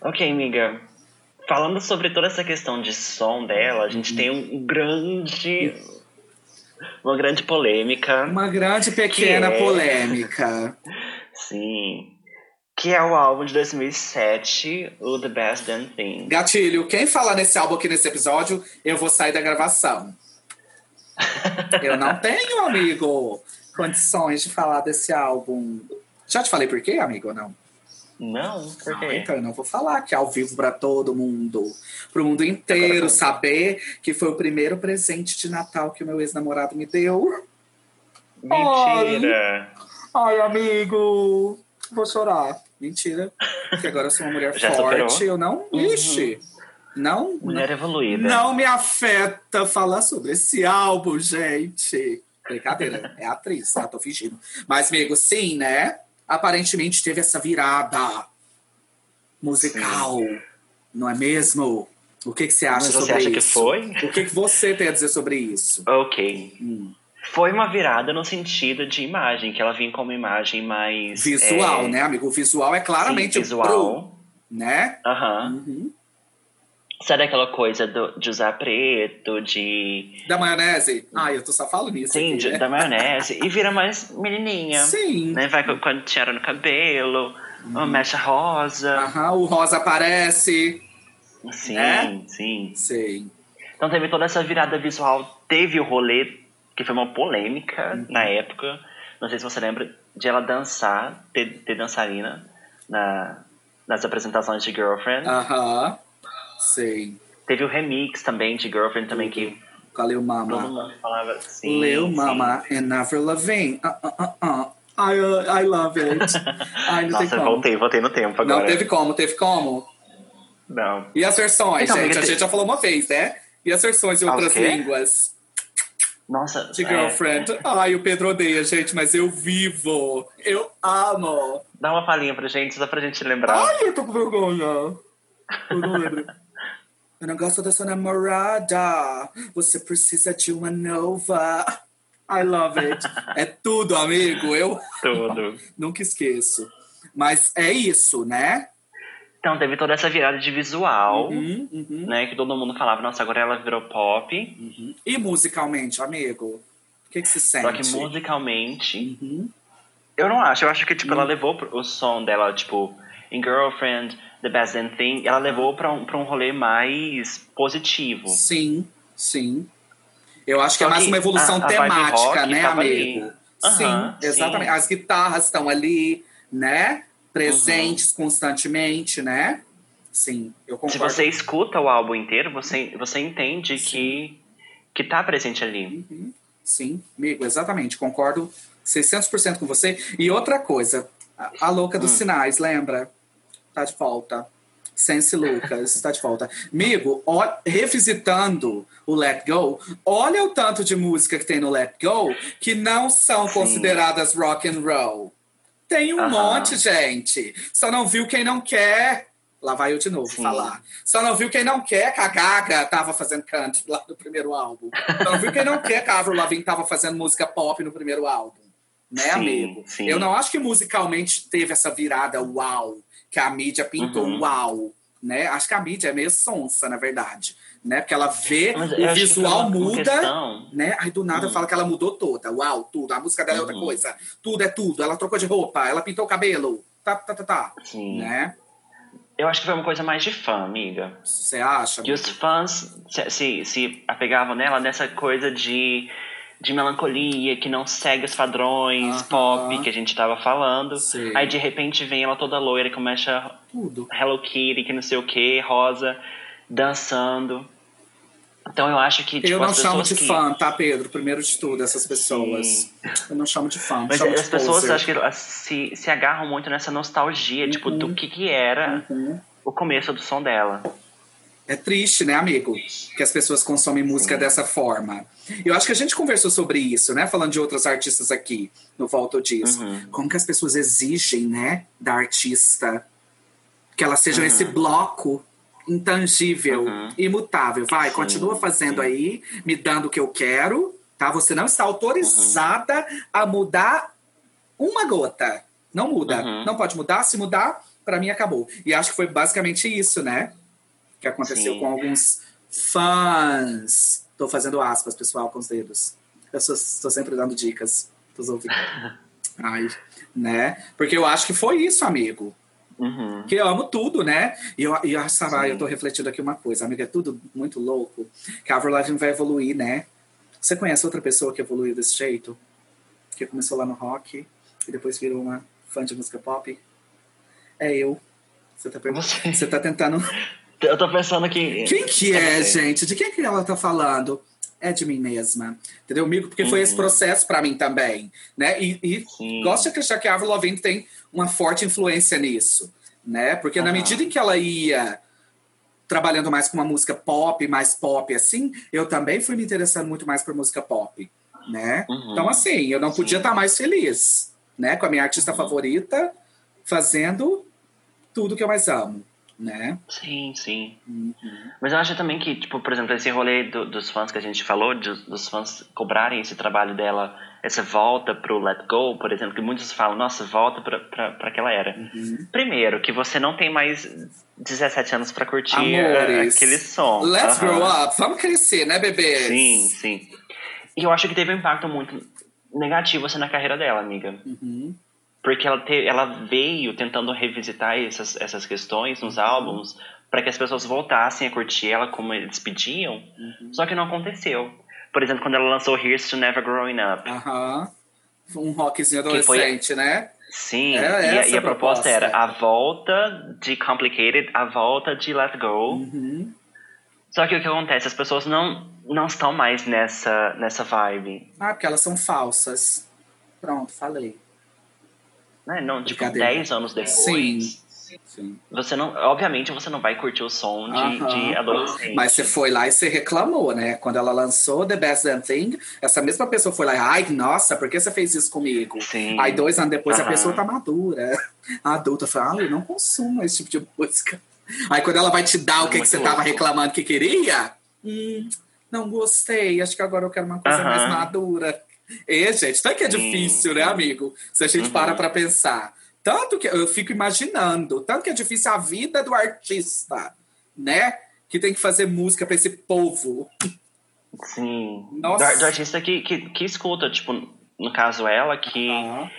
Ok, amiga. Falando sobre toda essa questão de som dela, a gente tem um grande. Uma grande polêmica. Uma grande pequena Que é? polêmica. Sim. Que é o álbum de 2007, o The Best Damn Thing. Gatilho, quem falar nesse álbum aqui nesse episódio, eu vou sair da gravação. eu não tenho, amigo, condições de falar desse álbum. Já te falei por quê, amigo, ou não? Não, por Ah, quê? então eu não vou falar que é ao vivo pra todo mundo. Pro mundo inteiro saber que foi o primeiro presente de Natal que o meu ex-namorado me deu. Mentira! Ai, amigo, vou chorar. Mentira. Porque agora eu sou uma mulher Já forte. superou? Eu não. Ixi. Não. Mulher evoluída. Não me afeta falar sobre esse álbum, gente. Brincadeira, é atriz, tá? Tô fingindo. Mas, amigo, sim, né? Aparentemente teve essa virada musical, não é mesmo? O que, que você acha Mas sobre você acha que isso? foi? O que, que você tem a dizer sobre isso? Ok. Hum. Foi uma virada no sentido de imagem, que ela vinha como imagem mais. Visual, é, né, amigo? O visual é claramente sim, visual. pro, né? Aham. Uhum. Sabe aquela coisa do- de usar preto, de. Da maionese? Ai, eu tô só falando nisso Sim, aqui, né? da maionese. e vira mais menininha. Sim. Né? Vai com, com a tiara no cabelo, uma mecha rosa. Aham, o rosa aparece. Sim, Né? sim. Sim. Então teve toda essa virada visual. Teve o rolê, que foi uma polêmica Uhum. na época. Não sei se você lembra de ela dançar, ter, ter dançarina na, nas apresentações de Girlfriend. Aham. Sim. Teve o remix também de Girlfriend também, que Lil todo Mama. mundo falava sim. Mama and Avril Lavigne. Ah, ah, ah, ah. I, uh, I love it. Ai, não tem Nossa, como. voltei, voltei no tempo agora. Não teve como, teve como. Não. E as versões, Então, gente? A tem- gente já falou uma vez, né? E as versões em outras quê? línguas Nossa. de é, Girlfriend. Ai, o Pedro odeia, gente, mas eu vivo. Eu amo. dá uma palhinha pra gente, só pra gente lembrar. Ai, eu tô com vergonha. Eu não lembro. Eu não gosto da sua namorada. Você precisa de uma nova. I love it. É tudo, amigo. Eu Tudo. nunca esqueço. Mas é isso, né? Então teve toda essa virada de visual, Uhum, uhum, né? Que todo mundo falava, nossa, agora ela virou pop. uhum. E musicalmente, amigo? O que, que se sente? Só que musicalmente, Uhum. eu não acho. Eu acho que, tipo, ela levou pro- o som dela, tipo, em Girlfriend, The Best Damn Thing, ela levou pra um, pra um rolê mais positivo. Sim, sim. Eu acho que Só é mais que uma evolução a- a temática, né, amigo? Aham, sim, exatamente. sim. As guitarras estão ali, né? Presentes constantemente, né? Sim, eu Se concordo. você escuta o álbum inteiro, você, você entende que, que tá presente ali. Uhum. Sim, amigo, exatamente. Concordo 600% com você. E outra coisa, a, a louca dos Hum. sinais, lembra? Tá de volta. Sense Lucas, tá de volta. Amigo, ó, revisitando o Let Go, olha o tanto de música que tem no Let Go que não são Sim. consideradas rock and roll. Tem um Aham. monte, gente. Só não viu quem não quer. Lá vai eu de novo Sim. falar. Só não viu quem não quer que a Gaga tava fazendo country lá no primeiro álbum. Só não viu quem não quer que a Avril Lavigne tava fazendo música pop no primeiro álbum. Né, Sim, amigo? sim. Eu não acho que musicalmente teve essa virada uau, que a mídia pintou Uhum. uau, né? Acho que a mídia é meio sonsa, na verdade. Né? Porque ela vê, Mas o visual uma- uma muda, questão- né? Aí do nada Hum. fala que ela mudou toda. Uau, tudo. A música dela é outra Uhum. coisa. Tudo é tudo. Ela trocou de roupa, ela pintou o cabelo. Tá, tá, tá, tá. Sim. Né? Eu acho que foi uma coisa mais de fã, amiga. Você acha? Que os fãs se, se, se apegavam nela nessa coisa de, de melancolia, que não segue os padrões pop que a gente tava falando. Sim. Aí de repente vem ela toda loira e começa Tudo. Hello Kitty, que não sei o que, rosa, dançando. Então eu acho que. Tipo, eu não chamo de que... fã, tá, Pedro? Primeiro de tudo, essas pessoas. Eu não chamo de fã, Mas as pessoas acho que se, se agarram muito nessa nostalgia, tipo, do que, que era Uhum. o começo do som dela. É triste, né, amigo? Que as pessoas consomem música dessa forma. Eu acho que a gente conversou sobre isso, né? Falando de outros artistas aqui, no Volta Disso. Uhum. Como que as pessoas exigem, né, da artista que ela seja Uhum. esse bloco intangível, Uhum. imutável. Vai, Sim, continua fazendo aí, me dando o que eu quero, tá? Você não está autorizada a mudar uma gota. Não muda. Uhum. Não pode mudar. Se mudar, pra mim acabou. E acho que foi basicamente isso, né? Que aconteceu Sim. com alguns fãs. Tô fazendo aspas, pessoal, com os dedos. Eu tô sempre dando dicas pros ouvintes. Ai, né? Porque eu acho que foi isso, amigo. Uhum. Que eu amo tudo, né? E eu, e eu, Sim. eu tô refletindo aqui uma coisa, amiga, é tudo muito louco. Que a Avril vai evoluir, né? Você conhece outra pessoa que evoluiu desse jeito? Que começou lá no rock e depois virou uma fã de música pop? É eu. Você tá, Você. Você tá tentando. Eu tô pensando que. Quem que é, você. gente? De quem que ela tá falando? É de mim mesma. Entendeu, amigo? Porque foi Uhum. esse processo pra mim também, né? E, e Sim. gosto de acreditar que a Avril Lavigne tem uma forte influência nisso, né? Porque na Aham. medida em que ela ia trabalhando mais com uma música pop, mais pop assim, eu também fui me interessando muito mais por música pop, né? Uhum. Então assim, eu não podia estar mais feliz, né? Com a minha artista Uhum. favorita fazendo tudo que eu mais amo, né? Sim, sim. Uhum. Mas eu acho também que, tipo, por exemplo, esse rolê do- dos fãs que a gente falou, dos, dos fãs cobrarem esse trabalho dela, essa volta pro Let Go, por exemplo, que muitos falam, nossa, volta pra, pra, pra aquela era. Uhum. Primeiro, que você não tem mais 17 anos pra curtir Amores. aquele som. Let's Aham. grow up, vamos crescer, né, bebês? Sim, sim. E eu acho que teve um impacto muito negativo assim, na carreira dela, amiga. Uhum. Porque ela, te, ela veio tentando revisitar essas, essas questões nos Uhum. álbuns para que as pessoas voltassem a curtir ela como eles pediam, Uhum. só que não aconteceu. Por exemplo, quando ela lançou Here's to Never Growing Up. Aham. Um rockzinho Que foi- adolescente, né? Sim, É e, a- e a proposta proposta. era a volta de Complicated, a volta de Let Go. Uhum. Só que o que acontece? As pessoas não, não estão mais nessa, nessa vibe. Ah, porque elas são falsas. Pronto, falei. Né? Não, tipo, Brincadeira. 10 anos depois. Sim. Sim. Você não, obviamente você não vai curtir o som de, Aham. de adolescente. Mas você foi lá e você reclamou, né? Quando ela lançou The Best Damn Thing, essa mesma pessoa foi lá e, ai, nossa, por que você fez isso comigo? Sim. Aí dois anos depois a Aham. pessoa tá madura. A adulta fala, ah, eu não consumo esse tipo de música. Aí quando ela vai te dar o que, que você tava louco. reclamando que queria, hum, não gostei, acho que agora eu quero uma coisa Aham. mais madura. E, gente, tanto que é difícil, né, sim. amigo? Se a gente Uhum. para pra pensar. Tanto que eu fico imaginando, tanto que é difícil a vida do artista, né? Que tem que fazer música pra esse povo. Sim. Nossa. Do, do artista que, que, que escuta, tipo, no caso ela, que, Ah,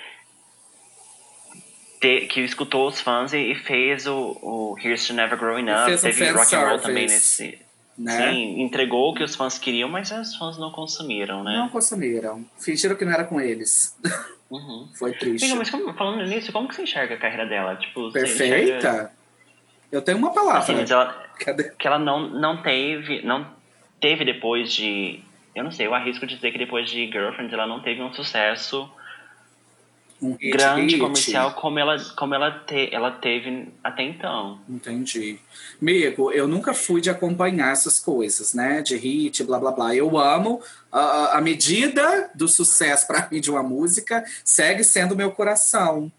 te- que escutou os fãs e, e fez o, o Here's to Never Growing Up. fez um Teve rock and roll também nesse. Né? Sim, entregou o que os fãs queriam, mas os fãs não consumiram, né? Não consumiram. Fingiram que não era com eles. Uhum. Foi triste. Mas como- falando nisso, como que você enxerga a carreira dela? Tipo, você enxerga- Perfeita? Eu tenho uma palavra. Assim, ela, que ela não, não teve. Não teve depois de. Eu não sei, eu arrisco dizer que depois de Girlfriends ela não teve um sucesso Um hit, grande hit. comercial como ela, como ela, te, ela teve até então. Entendi. Amigo, eu nunca fui de acompanhar essas coisas, né? De hit, blá blá blá. Eu amo a- a, medida do sucesso pra mim de uma música segue sendo meu coração.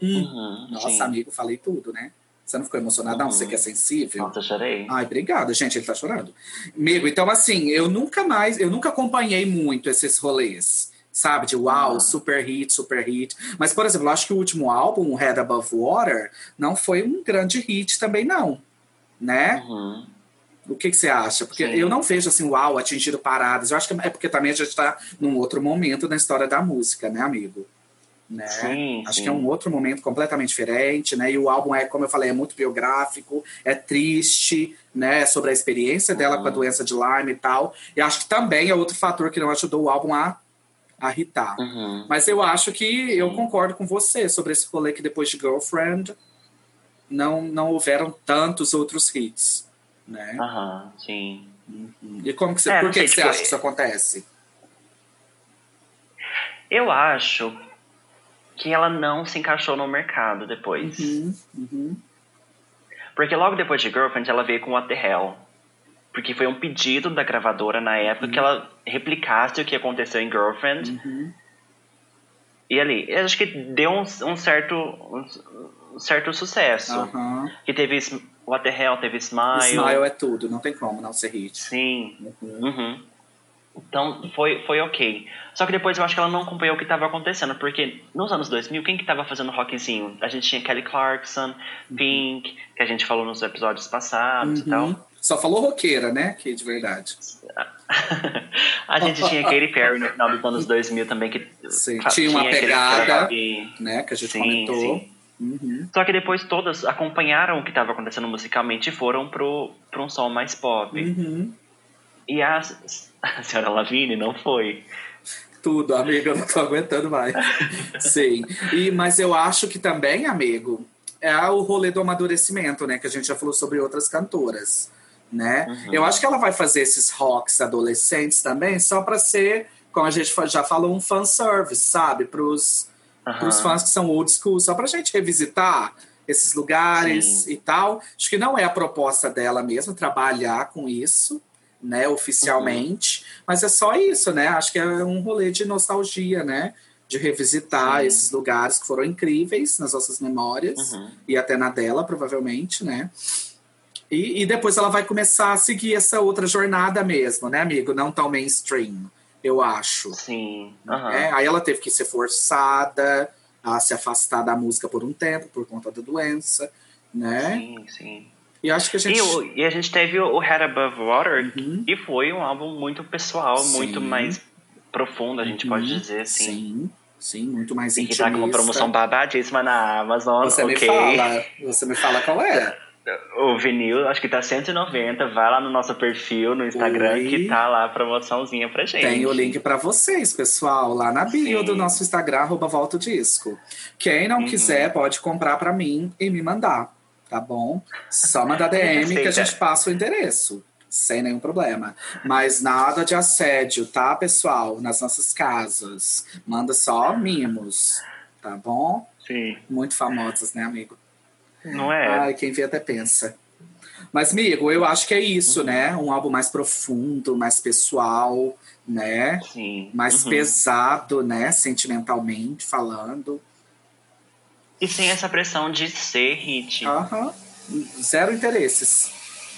Hum. Uhum, Nossa, sim. amigo, falei tudo, né? Você não ficou emocionado, não? Uhum. Você que é sensível? Nossa, eu chorei. Ai, obrigada, gente. Ele tá chorando. Amigo, então assim, eu nunca mais, eu nunca acompanhei muito esses rolês. Sabe, de uau, super hit, super hit. Mas, por exemplo, eu acho que o último álbum, o Head Above Water, não foi um grande hit também, não. Né? Uhum. O que, que você acha? Porque Sim. eu não vejo assim, uau, atingido paradas. Eu acho que é porque também a gente tá num outro momento na história da música, né, amigo? Né? Sim, Acho sim. que é um outro momento completamente diferente, né? E o álbum é, como eu falei, é muito biográfico, é triste, né? Sobre a experiência dela Uhum. com a doença de Lyme e tal. E acho que também é outro fator que não ajudou o álbum a, a hitar. Uhum. Mas eu acho que eu concordo com você sobre esse rolê que depois de Girlfriend não, não houveram tantos outros hits, né? Aham, sim. E como que você, É, por que, que você acha que isso acontece? Eu acho que ela não se encaixou no mercado depois. Uhum, uhum. Porque logo depois de Girlfriend, ela veio com What the Hell. Porque foi um pedido da gravadora na época que ela replicasse o que aconteceu em Girlfriend. Uhum. E ali, eu acho que deu um, um certo um, certo sucesso. Aham. Que teve What the Hell, teve Smile. Smile é tudo, não tem como não ser hit. Sim. Uhum. Uhum. Então foi, foi ok. Só que depois eu acho que ela não acompanhou o que estava acontecendo, porque nos anos 2000, quem que tava fazendo rockzinho? A gente tinha Kelly Clarkson, Pink, que a gente falou nos episódios passados e Uhum. tal. Só falou roqueira, né? Que de verdade. a gente tinha Katy Perry no final dos anos 2000 também, que Sim, tinha uma pegada. Né? Que a gente Sim, comentou. sim. Uhum. Só que depois todas acompanharam o que estava acontecendo musicalmente e foram pro um som mais pop. Uhum. E a, a senhora Lavigne não foi. Tudo, amigo, eu não tô aguentando mais. Sim. E, mas eu acho que também, amigo, é o rolê do amadurecimento, né? Que a gente já falou sobre outras cantoras, né? Uhum. Eu acho que ela vai fazer esses rocks adolescentes também só pra ser, como a gente já falou, um fanservice, sabe? Pros, Aham. pros fãs que são old school, só pra gente revisitar esses lugares Sim. e tal. Acho que não é a proposta dela mesmo, trabalhar com isso, né, oficialmente. Mas é só isso, né? Acho que é um rolê de nostalgia, né? De revisitar Sim. esses lugares que foram incríveis nas nossas memórias Uhum. e até na dela, provavelmente, né? E, e depois ela vai começar a seguir essa outra jornada mesmo, né, amigo? Não tão mainstream, eu acho. Sim. aham. É, aí ela teve que ser forçada a se afastar da música por um tempo, por conta da doença, né? Sim, sim. E acho que a gente. E, o- e a gente teve o Head Above Water, Uhum. que foi um álbum muito pessoal, Sim. muito mais profundo, a gente pode Uhum. dizer assim. Sim, sim, muito mais E que tá com uma intimista. promoção babadíssima na Amazon, Você ok. me fala, você me fala qual é. O vinil, acho que tá 190, vai lá no nosso perfil no Instagram Oi. que tá lá a promoçãozinha pra gente. Tem o link pra vocês, pessoal, lá na bio Sim. do nosso Instagram, arroba Volta o Disco. Quem não Uhum. quiser, pode comprar pra mim e me mandar, tá bom? Só mandar DM que a gente passa o endereço, sem nenhum problema. Mas nada de assédio, tá, pessoal? Nas nossas casas. Manda só mimos, tá bom? Sim. Muito famosas, né, amigo? Não é? Ai, quem vê até pensa. Mas, amigo, eu acho que é isso, né? Um álbum mais profundo, mais pessoal, né? Sim. Mais Uhum. pesado, né? Sentimentalmente falando. E sem essa pressão de ser hit. Aham. Zero interesses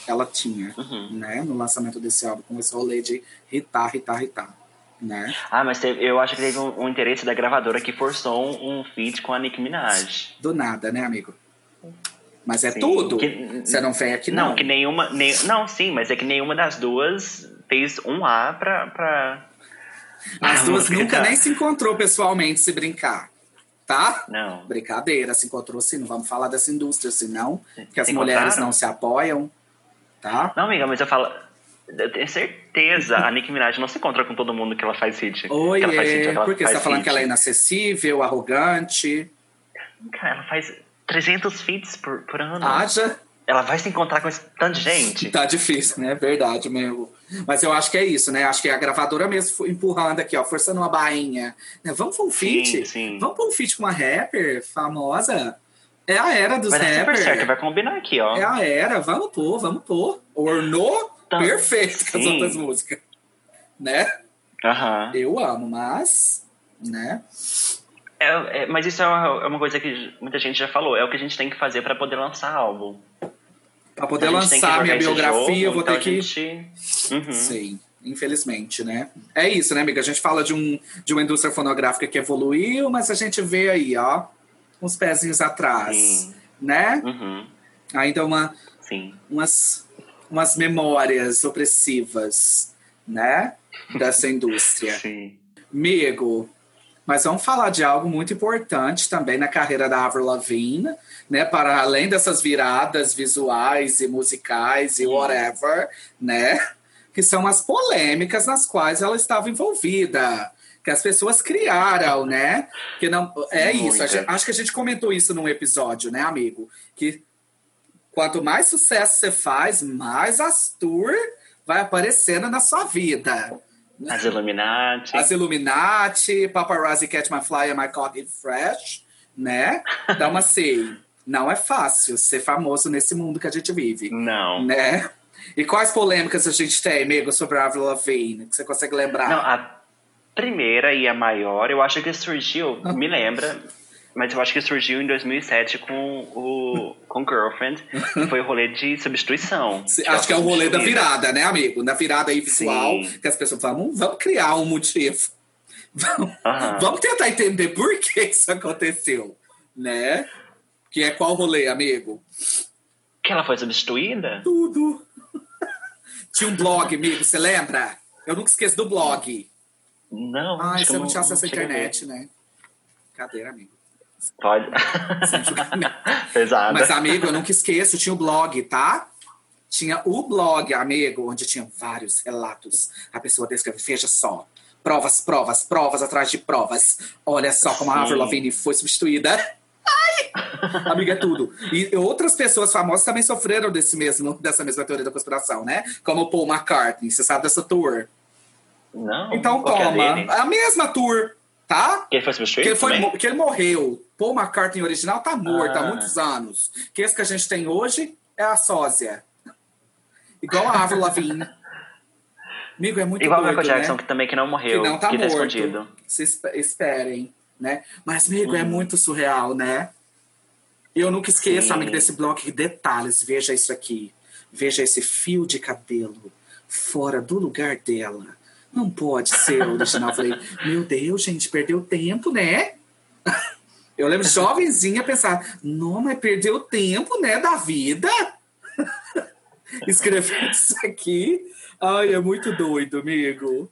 ela tinha, Uhum. né? No lançamento desse álbum, com esse rolê de hitar, hitar, hitar, né? Ah, mas teve- eu acho que teve um, um interesse da gravadora que forçou um, um feat com a Nicki Minaj. Do nada, né, amigo? Mas é Sim. tudo. Que- Você não vem aqui, Não, não. que nenhuma. Nem, não, sim, mas é que nenhuma das duas fez um A pra. pra... As duas música nunca nem se encontrou pessoalmente se brincar, tá? Não. Brincadeira, se encontrou sim, não vamos falar dessa indústria, senão que as mulheres não se apoiam, tá? Não, amiga, mas eu falo. Eu tenho certeza, a Nicki Minaj não se encontra com todo mundo que ela faz hit. Oi, que ela faz hit, é, que ela porque você faz tá falando hit. que ela é inacessível, arrogante, Cara, ela faz 300 feats por, por ano. haja. Ela vai se encontrar com esse tanto de gente. Tá difícil, né? Verdade, meu. Mas eu acho que é isso, né? Acho que a gravadora mesmo empurrando aqui, ó, forçando uma bainha. Né? Vamos pra um feat? Sim, sim. Vamos pra um feat com uma rapper famosa? É a era dos Vai dar super rappers. certo, vai combinar aqui, ó. É a era, vamos pôr, vamos pôr. Ornou Tá. perfeito com as Sim. outras músicas. Né? Aham. Eu amo, mas. Né? É, é, mas isso é uma, é uma coisa que muita gente já falou. É o que a gente tem que fazer pra poder lançar álbum. Pra poder que lançar minha biografia, eu jogo, vou então ter que. gente- Uhum. Sim, infelizmente, né? É isso, né, amiga? A gente fala de, um, de uma indústria fonográfica que evoluiu, mas a gente vê aí, ó, uns pezinhos atrás, Sim. né? Uhum. Ainda uma, Sim. umas, umas memórias opressivas, né? Dessa indústria. Sim. Amigo, mas vamos falar de algo muito importante também na carreira da Avril Lavigne, né? Para além dessas viradas visuais e musicais e whatever, né? Que são as polêmicas nas quais ela estava envolvida. Que as pessoas criaram, né? Que não é isso. gente- acho que a gente comentou isso num episódio, né, amigo? Que quanto mais sucesso você faz, mais Astur vai aparecendo na sua vida. As Illuminati. As Illuminati, Paparazzi Catch My Fly and My Coffee Fresh, né? Então, assim, não é fácil ser famoso nesse mundo que a gente vive, Não. né? E quais polêmicas a gente tem, amigo, sobre a Avril Lavigne, que você consegue lembrar? Não, a primeira e a maior, eu acho que surgiu, me lembra, mas eu acho que surgiu em 2007 com o com Girlfriend, que foi o rolê de substituição. Que Acho que é o rolê da virada, né, amigo? Na virada aí visual, Sim. que as pessoas falam, "Hum, vamos criar um motivo. Vamos, vamos tentar entender por que isso aconteceu, né? Que é qual rolê, amigo? Que ela foi substituída? Tudo. Tinha um blog, amigo, você lembra? Eu nunca esqueço do blog. Não. Que você não tinha acesso à internet, né? Cadê, amigo? Pode. Sem julgamento. Pesada. Mas, amigo, eu nunca esqueço, tinha o blog, tá? Tinha o blog, amigo, onde tinha vários relatos. A pessoa descreve, veja só. Provas, provas, provas atrás de provas. Olha só como a Sim. Avril Lavigne foi substituída. Ai! Amiga, é tudo. E outras pessoas famosas também sofreram desse mesmo, dessa mesma teoria da conspiração, né? Como o Paul McCartney, você sabe dessa tour. Não. Então é toma. dele? A mesma tour, tá? Que ele foi Que substituído ele, foi, que ele morreu. Paul McCartney original tá morto há Ah. muitos anos. Que esse que a gente tem hoje é a sósia. Igual a Avril Lavigne. Amigo, é muito Igual o doido, Michael Jackson, né? que também que não morreu, que não tá que tá morto. escondido. Se esp- esperem, né? Mas, amigo, é Uhum. muito surreal, né? Eu nunca esqueço, Sim. amigo, desse bloco de detalhes. Veja isso aqui. Veja esse fio de cabelo fora do lugar dela. Não pode ser original. Eu falei, meu Deus, gente, perdeu tempo, né? Eu lembro jovenzinha pensar, não, mas perdeu tempo, né, da vida? Escrever isso aqui. Ai, é muito doido, amigo.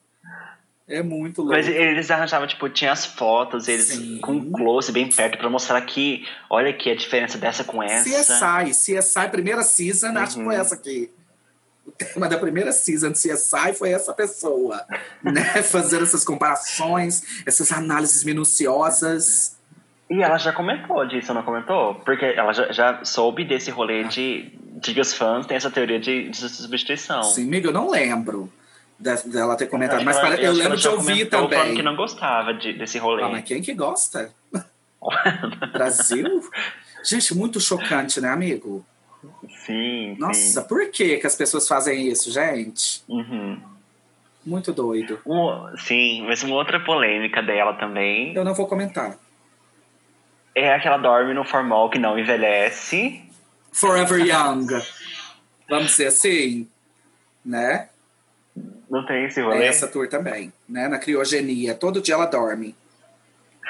É muito louco. Mas eles arranjavam, tipo, tinha as fotos, eles Sim. com close bem perto pra mostrar que, olha aqui a diferença dessa com essa. CSI, CSI, primeira season, acho que Uhum. foi essa aqui. O tema da primeira season de CSI foi essa pessoa, né? Fazendo essas comparações, essas análises minuciosas. E ela já comentou disso, não comentou? Porque ela já, já soube desse rolê de, de que os fãs têm essa teoria de, de substituição. Sim, amigo, eu não lembro de- dela ter comentado, mas ela- eu lembro de ouvir falando também. que não gostava de, desse rolê. Ah, mas quem que gosta? Brasil? Gente, muito chocante, né, amigo? Sim, Nossa, sim. por que, que as pessoas fazem isso, gente? Uhum. Muito doido. Um- sim, mas uma outra polêmica dela também Eu não vou comentar. é aquela dorme no formal que não envelhece. Forever Young. Vamos dizer assim, né? Não tem esse É rolê? essa tour também, né? Na criogenia. Todo dia ela dorme.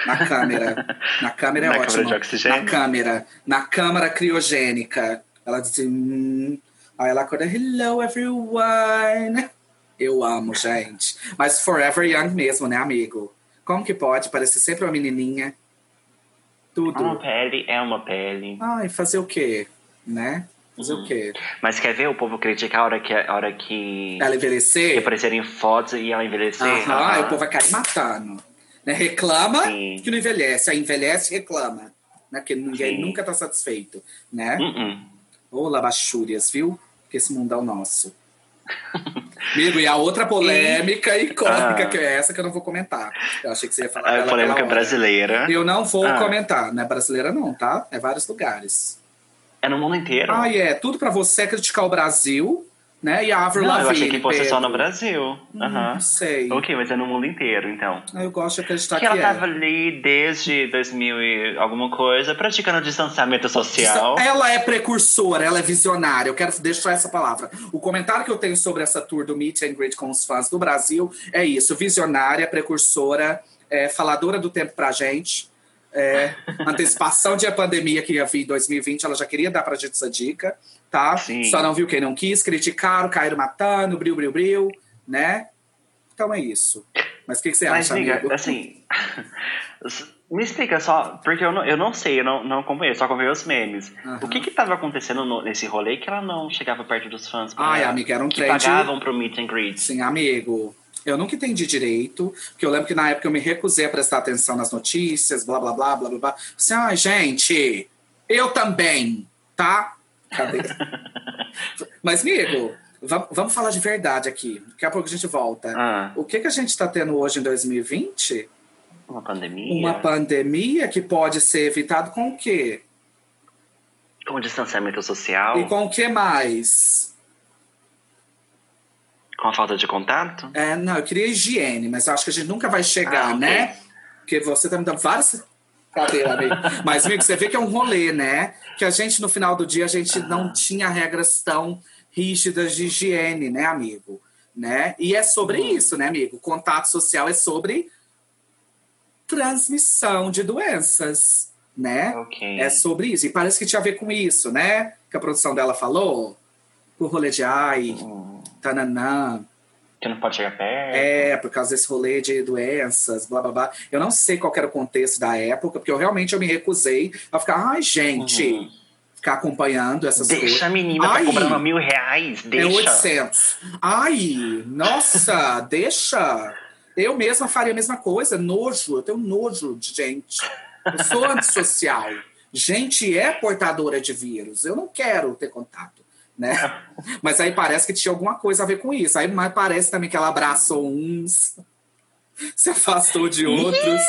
Na câmera. Na câmera é Na ótimo. câmera de oxigênio? Na câmera. Na câmara criogênica. Ela diz assim... "Hum." Aí ela acorda, hello everyone. Eu amo, gente. Mas Forever Young mesmo, né, amigo? Como que pode parecer sempre uma menininha? Tudo. Uma pele é uma pele. Ai, fazer o quê? Né? Fazer Uhum. o quê? Mas quer ver o povo criticar a hora que, a hora que, Ela que envelhecer? aparecerem fotos e ela envelhecer? Aham, aí o povo vai cair matando. Né? Reclama Sim. que não envelhece. Aí envelhece e reclama. Né? Porque ninguém Sim. nunca tá satisfeito. Né? Uh-uh. Ô, labachúrias, viu? Que esse mundo é o nosso. Amigo, e a outra polêmica icônica, Ah. que é essa que eu não vou comentar. Eu achei que você ia falar A dela polêmica brasileira. Eu não vou Ah. comentar. Não é brasileira não, tá? É vários lugares. É no mundo inteiro. Ah, e é. Tudo pra você é criticar o Brasil, né? E a Avril não, eu Lavigne, achei que fosse só no. Brasil. Hum, Aham. Não sei. Ok, mas é no mundo inteiro, então. Eu gosto de acreditar que que, ela é. tava ali desde 2000 e alguma coisa, praticando distanciamento social. Ela é precursora, ela é visionária. Eu quero deixar essa palavra. O comentário que eu tenho sobre essa tour do Meet and Greet com os fãs do Brasil é isso: visionária, precursora, é, faladora do tempo pra gente. é, antecipação de a pandemia que ia vir em 2020, ela já queria dar pra gente essa dica, tá? Sim. Só não viu quem não quis, criticaram, caíram matando, bril, bril, bril, né? Então é isso. Mas o que, que você Mas, acha, amiga, amigo? assim. me explica só, porque eu não, eu não sei, eu não, não acompanhei, só acompanhei os memes. Aham. O que que tava acontecendo no- nesse rolê que ela não chegava perto dos fãs? Ai, amiga, era um que pagavam pro meet and greet. Sim, amigo. Eu nunca entendi direito, porque eu lembro que na época eu me recusei a prestar atenção nas notícias, blá, blá, blá, blá, blá, blá. Assim, ai, gente, eu também, tá? Mas, amigo, vam- vamos falar de verdade aqui. Daqui a pouco a gente volta. Ah, O que, que a gente tá tendo hoje em 2020? uma pandemia? Uma pandemia que pode ser evitado com o quê? Com distanciamento social? E com o que mais? Com a falta de contato? É, não, eu queria higiene, mas eu acho que a gente nunca vai chegar, Ah, ok. né? Porque você tá me dando vários. Cadê, amigo? Mas, amigo, você vê que é um rolê, né? Que a gente, no final do dia, a gente não tinha regras tão rígidas de higiene, né, amigo? Né? E é sobre isso, né, amigo? Contato social é sobre transmissão de doenças, né? Ok. É sobre isso. E parece que tinha a ver com isso, né? Que a produção dela falou. O rolê de ai, Hum, tananã. Que não pode chegar perto. É, por causa desse rolê de doenças, blá blá blá. Eu não sei qual era o contexto da época, porque eu realmente eu me recusei a ficar, ai, gente, Uhum. ficar acompanhando essas coisas. Deixa a menina, Ai, tá cobrando mil reais. É Deixa. 800. Ai, nossa, deixa. Eu mesma faria a mesma coisa. Nojo, eu tenho nojo de gente. Eu sou antissocial. Gente é portadora de vírus. Eu não quero ter contato, né? Mas aí parece que tinha alguma coisa a ver com isso. Aí mas parece também que ela abraçou uns, se afastou de outros.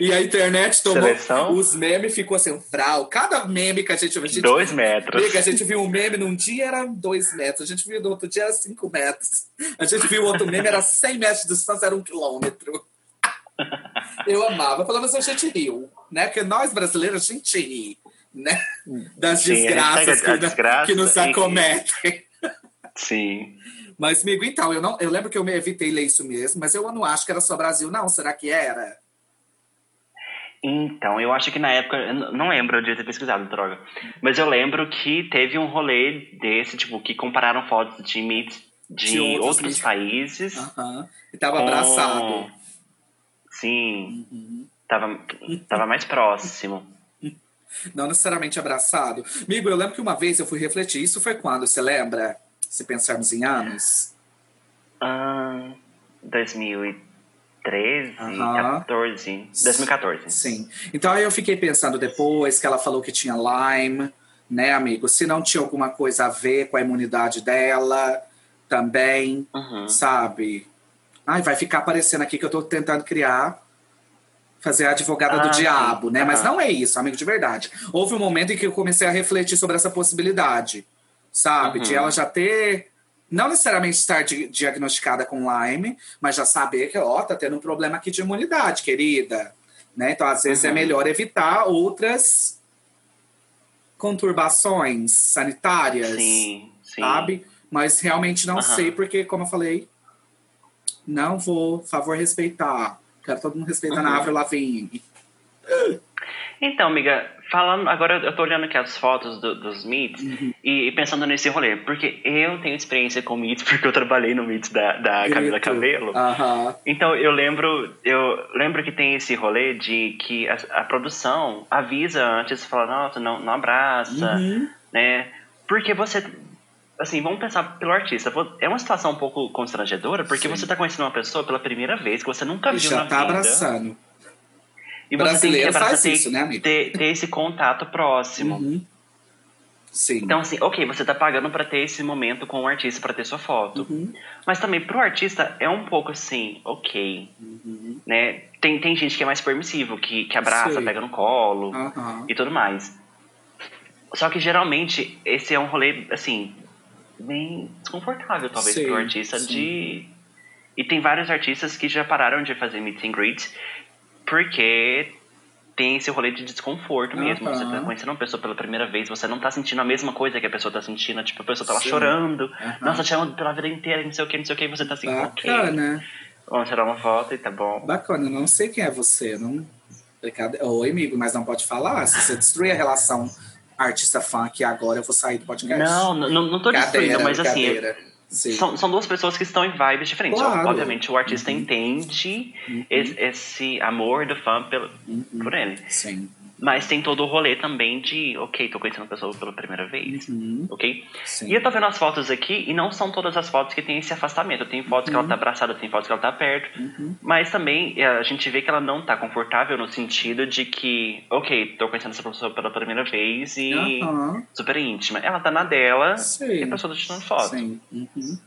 e a internet tomou Seleção? os memes, ficou assim, vral. Cada meme que a gente... Gente Dois metros. Amiga, a gente viu um meme num dia era dois metros, a gente viu no outro dia era cinco metros. A gente viu outro meme, era 100 metros de distância, era um quilômetro. Eu amava, pelo menos a gente riu, né? Porque nós brasileiros, a gente ri, né? Das Sim, desgraças que, desgraça que nos e- acometem. Sim. Mas, amigo, então, eu, não, eu lembro que eu me evitei ler isso mesmo, mas eu não acho que era só Brasil, não. Será que era? Então, eu acho que na época, não lembro, eu devia ter pesquisado, droga. Mas eu lembro que teve um rolê desse, tipo, que compararam fotos de meets de, De outros outros, países. Aham. E tava com- abraçado. Sim, Uhum. tava, tava mais próximo. Não necessariamente abraçado. Amigo, eu lembro que uma vez eu fui refletir. Isso foi quando, você lembra? Se pensarmos em anos. Ah, 2013, Aham. 14, 2014. Sim. Então aí eu fiquei pensando depois que ela falou que tinha Lyme, né, amigo? Se não tinha alguma coisa a ver com a imunidade dela também, Uhum. sabe? Ai, vai ficar aparecendo aqui que eu tô tentando criar. Fazer a advogada do Ah, sim. diabo, né? Mas Aham. não é isso, amigo, de verdade. Houve um momento em que eu comecei a refletir sobre essa possibilidade, sabe? De Uhum. ela já ter. Não necessariamente estar di- diagnosticada com Lyme, mas já saber que, ó, tá tendo um problema aqui de imunidade, querida. Né? Então, às vezes, é Uhum. melhor evitar outras conturbações sanitárias Sim, sim. sabe? Mas realmente não Aham. sei, porque, como eu falei, não vou, favor, respeitar. Quero todo mundo respeitando Uhum. a Avril Lavigne. Então, amiga, falando. Agora eu tô olhando aqui as fotos do- dos meets Uhum. e, e pensando nesse rolê. Porque eu tenho experiência com meets, porque eu trabalhei no meets da, da Camila. Cabelo. Aham. Então eu lembro, eu lembro que tem esse rolê de que a, a produção avisa antes, fala, nossa, não, não abraça, Uhum. né? Porque você. Assim, vamos pensar pelo artista. É uma situação um pouco constrangedora, porque Sim. você tá conhecendo uma pessoa pela primeira vez que você nunca E viu já na tá vida. abraçando. E você tem que Brasileiro faz ter, isso, né, amigo? ter, ter esse contato próximo. Uhum. Sim. Então, assim, ok, você tá pagando pra ter esse momento com o artista, pra ter sua foto. Uhum. Mas também, pro artista, é um pouco assim, ok, Uhum. né? Tem, tem gente que é mais permissivo, que, que abraça, pega no colo e tudo mais. Só que, geralmente, esse é um rolê, assim, bem desconfortável, talvez, Sim, pro artista sim. de... E tem vários artistas que já pararam de fazer meet and greet porque tem esse rolê de desconforto mesmo. Você tá conhecendo uma pessoa pela primeira vez, você não tá sentindo a mesma coisa que a pessoa tá sentindo. Tipo, a pessoa tá lá Sim. chorando. Aham. Nossa, te amo pela vida inteira, não sei o que, não sei o que. E você tá assim, ok. Bacana. Vamos tirar uma foto e tá bom. Bacana. Eu não sei quem é você. Não... Oi, amigo, mas não pode falar. Se você destruir a relação artista-fã aqui agora, eu vou sair do podcast. Não, não, não tô destruindo, mas assim. Sim. são, são duas pessoas que estão em vibes diferentes. Claro. Obviamente, o artista entende Uhum. esse, esse amor do fã pelo, Uhum. por ele. Sim. Mas tem todo o rolê também de, ok, tô conhecendo a pessoa pela primeira vez, Uhum. ok? Sim. E eu tô vendo as fotos aqui e não são todas as fotos que tem esse afastamento. Tem fotos que ela tá abraçada, tem fotos que ela tá perto. Uhum. Mas também eh, a gente vê que ela não tá confortável no sentido de que, ok, tô conhecendo essa pessoa pela primeira vez e super íntima. Ela tá na dela Sim. e a pessoa tá tirando foto. Sim. Uhum.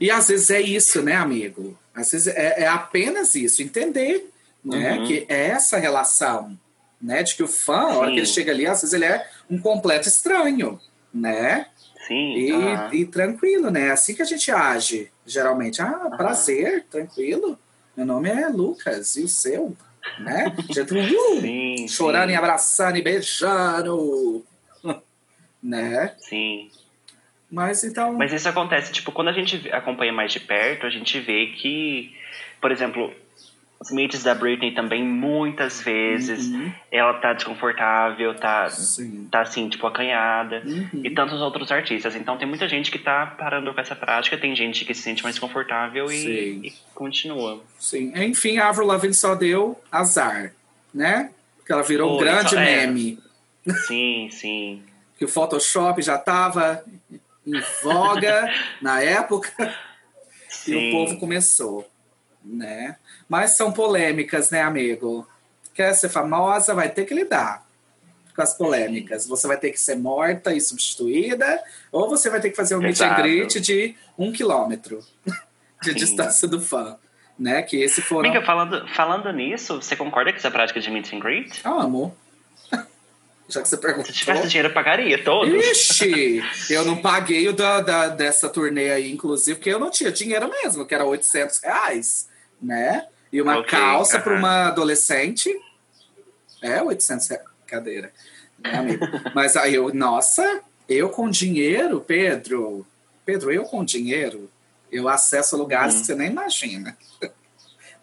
E às vezes é isso, né, amigo? Às vezes é, é apenas isso, entender né, Uhum. que é essa relação, né? De que o fã, a hora Sim. que ele chega ali, às vezes ele é um completo estranho, né? Sim. E, aham. e tranquilo, né? Assim que a gente age, geralmente. Ah, Aham. prazer, tranquilo. Meu nome é Lucas, e o seu? né? Gente, uh, Sim, chorando sim. e abraçando e beijando, né? Sim. Mas então, Mas isso acontece, tipo, quando a gente acompanha mais de perto, a gente vê que, por exemplo, os mates da Britney também, muitas vezes, Uhum. ela tá desconfortável, tá, sim. tá assim, tipo, acanhada. Uhum. E tantos outros artistas. Então tem muita gente que tá parando com essa prática, tem gente que se sente mais confortável Sim. e, e continua. Sim. Enfim, a Avril Lavigne só deu azar, né? Porque ela virou um Foi, grande só- é. meme. Sim, sim. Que o Photoshop já estava em voga na época e o Sim. povo começou, né? Mas são polêmicas, né, amigo? Quer ser famosa, vai ter que lidar com as polêmicas. Você vai ter que ser morta e substituída, ou você vai ter que fazer um meet and Exato. greet de um quilômetro de Sim. distância do fã, né? Que esse foram... Amiga, falando, falando nisso, você concorda com essa prática de meet and greet? Amo. Já que você perguntou. Se tivesse dinheiro, eu pagaria todos. Ixi, eu não paguei o da, da- dessa turnê aí, inclusive, porque eu não tinha dinheiro mesmo, que era 800 reais, né? E uma Ok, calça para uma adolescente é 800 reais. Cadeira, né, amigo? Mas aí eu, nossa, eu com dinheiro, Pedro, Pedro, eu com dinheiro, eu acesso lugares Uhum. que você nem imagina.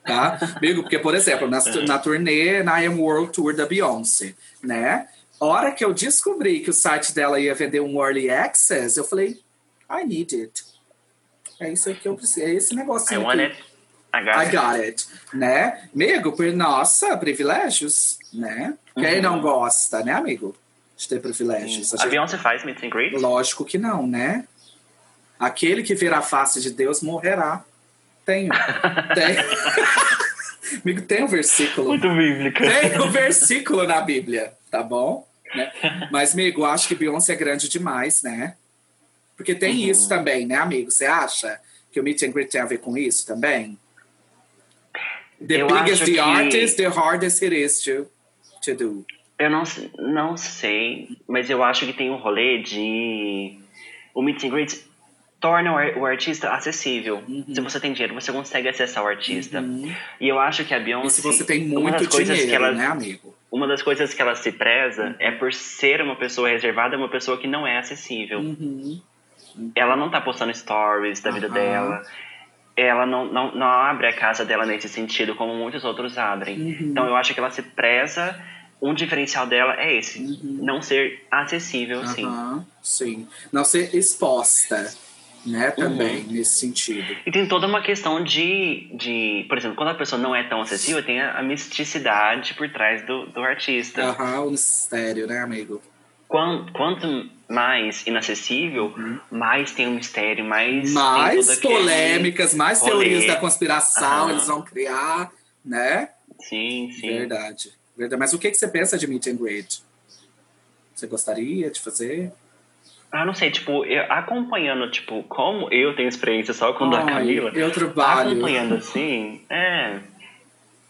Tá? Amigo, porque, por exemplo, na, na turnê, na I Am World Tour da Beyoncé, né? Hora que eu descobri que o site dela ia vender um Early Access, eu falei, I need it. É isso que eu preciso. É esse I negocinho want it. I got I it. got it. Né? Amigo, por, nossa, privilégios, né? Quem Uhum. não gosta, né, amigo? De ter privilégios. A A gente- Beyoncé faz meet and greet? Lógico que não, né? Aquele que ver a face de Deus morrerá. Tem. Tem. Amigo, tem um versículo. Muito bíblica. Tem um versículo na Bíblia, tá bom? Né? Mas, amigo, acho que Beyoncé é grande demais, né? Porque tem Uhum. isso também, né, amigo? Você acha que o meet and greet tem a ver com isso também? The Eu biggest the que- artist, the hardest it is to, to do. Eu não, não sei, mas eu acho que tem um rolê de. O meet and greet torna o, ar- o artista acessível. Uhum. Se você tem dinheiro, você consegue acessar o artista. E eu acho que a Beyoncé. E se você tem muito dinheiro, que ela, né, amigo? Uma das coisas que ela se preza Uhum. é por ser uma pessoa reservada, uma pessoa que não é acessível. Uhum. Ela não tá postando stories da vida dela. Ela não, não, não abre a casa dela nesse sentido, como muitos outros abrem. Uhum. Então eu acho que ela se preza. Um diferencial dela é esse: Uhum. não ser acessível, sim. Aham, sim. Não ser exposta, né, também, Uhum. nesse sentido. E tem toda uma questão de, de. Por exemplo, quando a pessoa não é tão acessível, tem a, a misticidade por trás do, do artista. Aham, o mistério, né, amigo? Quan- Quanto mais inacessível, mais tem um mistério, mais. Uhum. Mais polêmicas, mais teorias da conspiração Aham. eles vão criar, né? Sim, sim. Verdade. Verdade. Mas o que, que você pensa de meet and greet? Você gostaria de fazer? Ah, não sei, tipo, eu, acompanhando, tipo, como eu tenho experiência só com a Camila. eu trabalho. Acompanhando assim, é.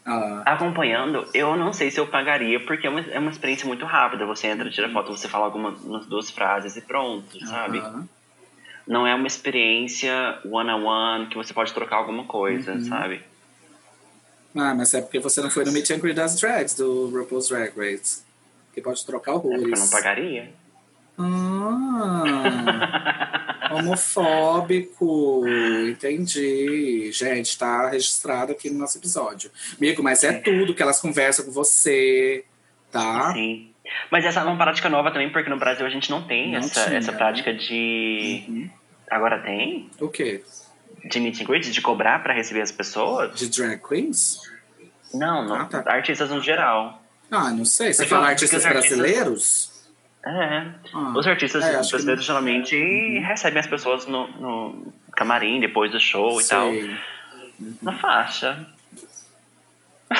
Ah, Acompanhando, eu não sei se eu pagaria, porque é uma, é uma experiência muito rápida. Você entra, tira foto, você fala algumas umas duas frases e pronto, sabe? aham. Não é uma experiência one-on-one que você pode trocar alguma coisa, Uhum. sabe? Ah, mas é porque você não foi no meet and greet das drags do RuPaul's Drag Race. Que pode trocar É porque eu não horrores. pagaria. Ah, homofóbico. Entendi. Gente, tá registrado aqui no nosso episódio. Amigo, mas é tudo que elas conversam com você, tá? Sim. Mas essa é uma prática nova também, porque no Brasil a gente não tem Não essa, tinha, essa prática de. Uhum. Agora tem? O quê? De meet and greet, de cobrar pra receber as pessoas? De drag queens? Não, não. Ah, tá. Artistas no geral. Ah, não sei. Você Porque fala artistas porque os artistas- brasileiros? É. Os artistas é, acho que brasileiros não. Uhum. geralmente recebem as pessoas no, no camarim depois do show e tal. Sei. Na faixa.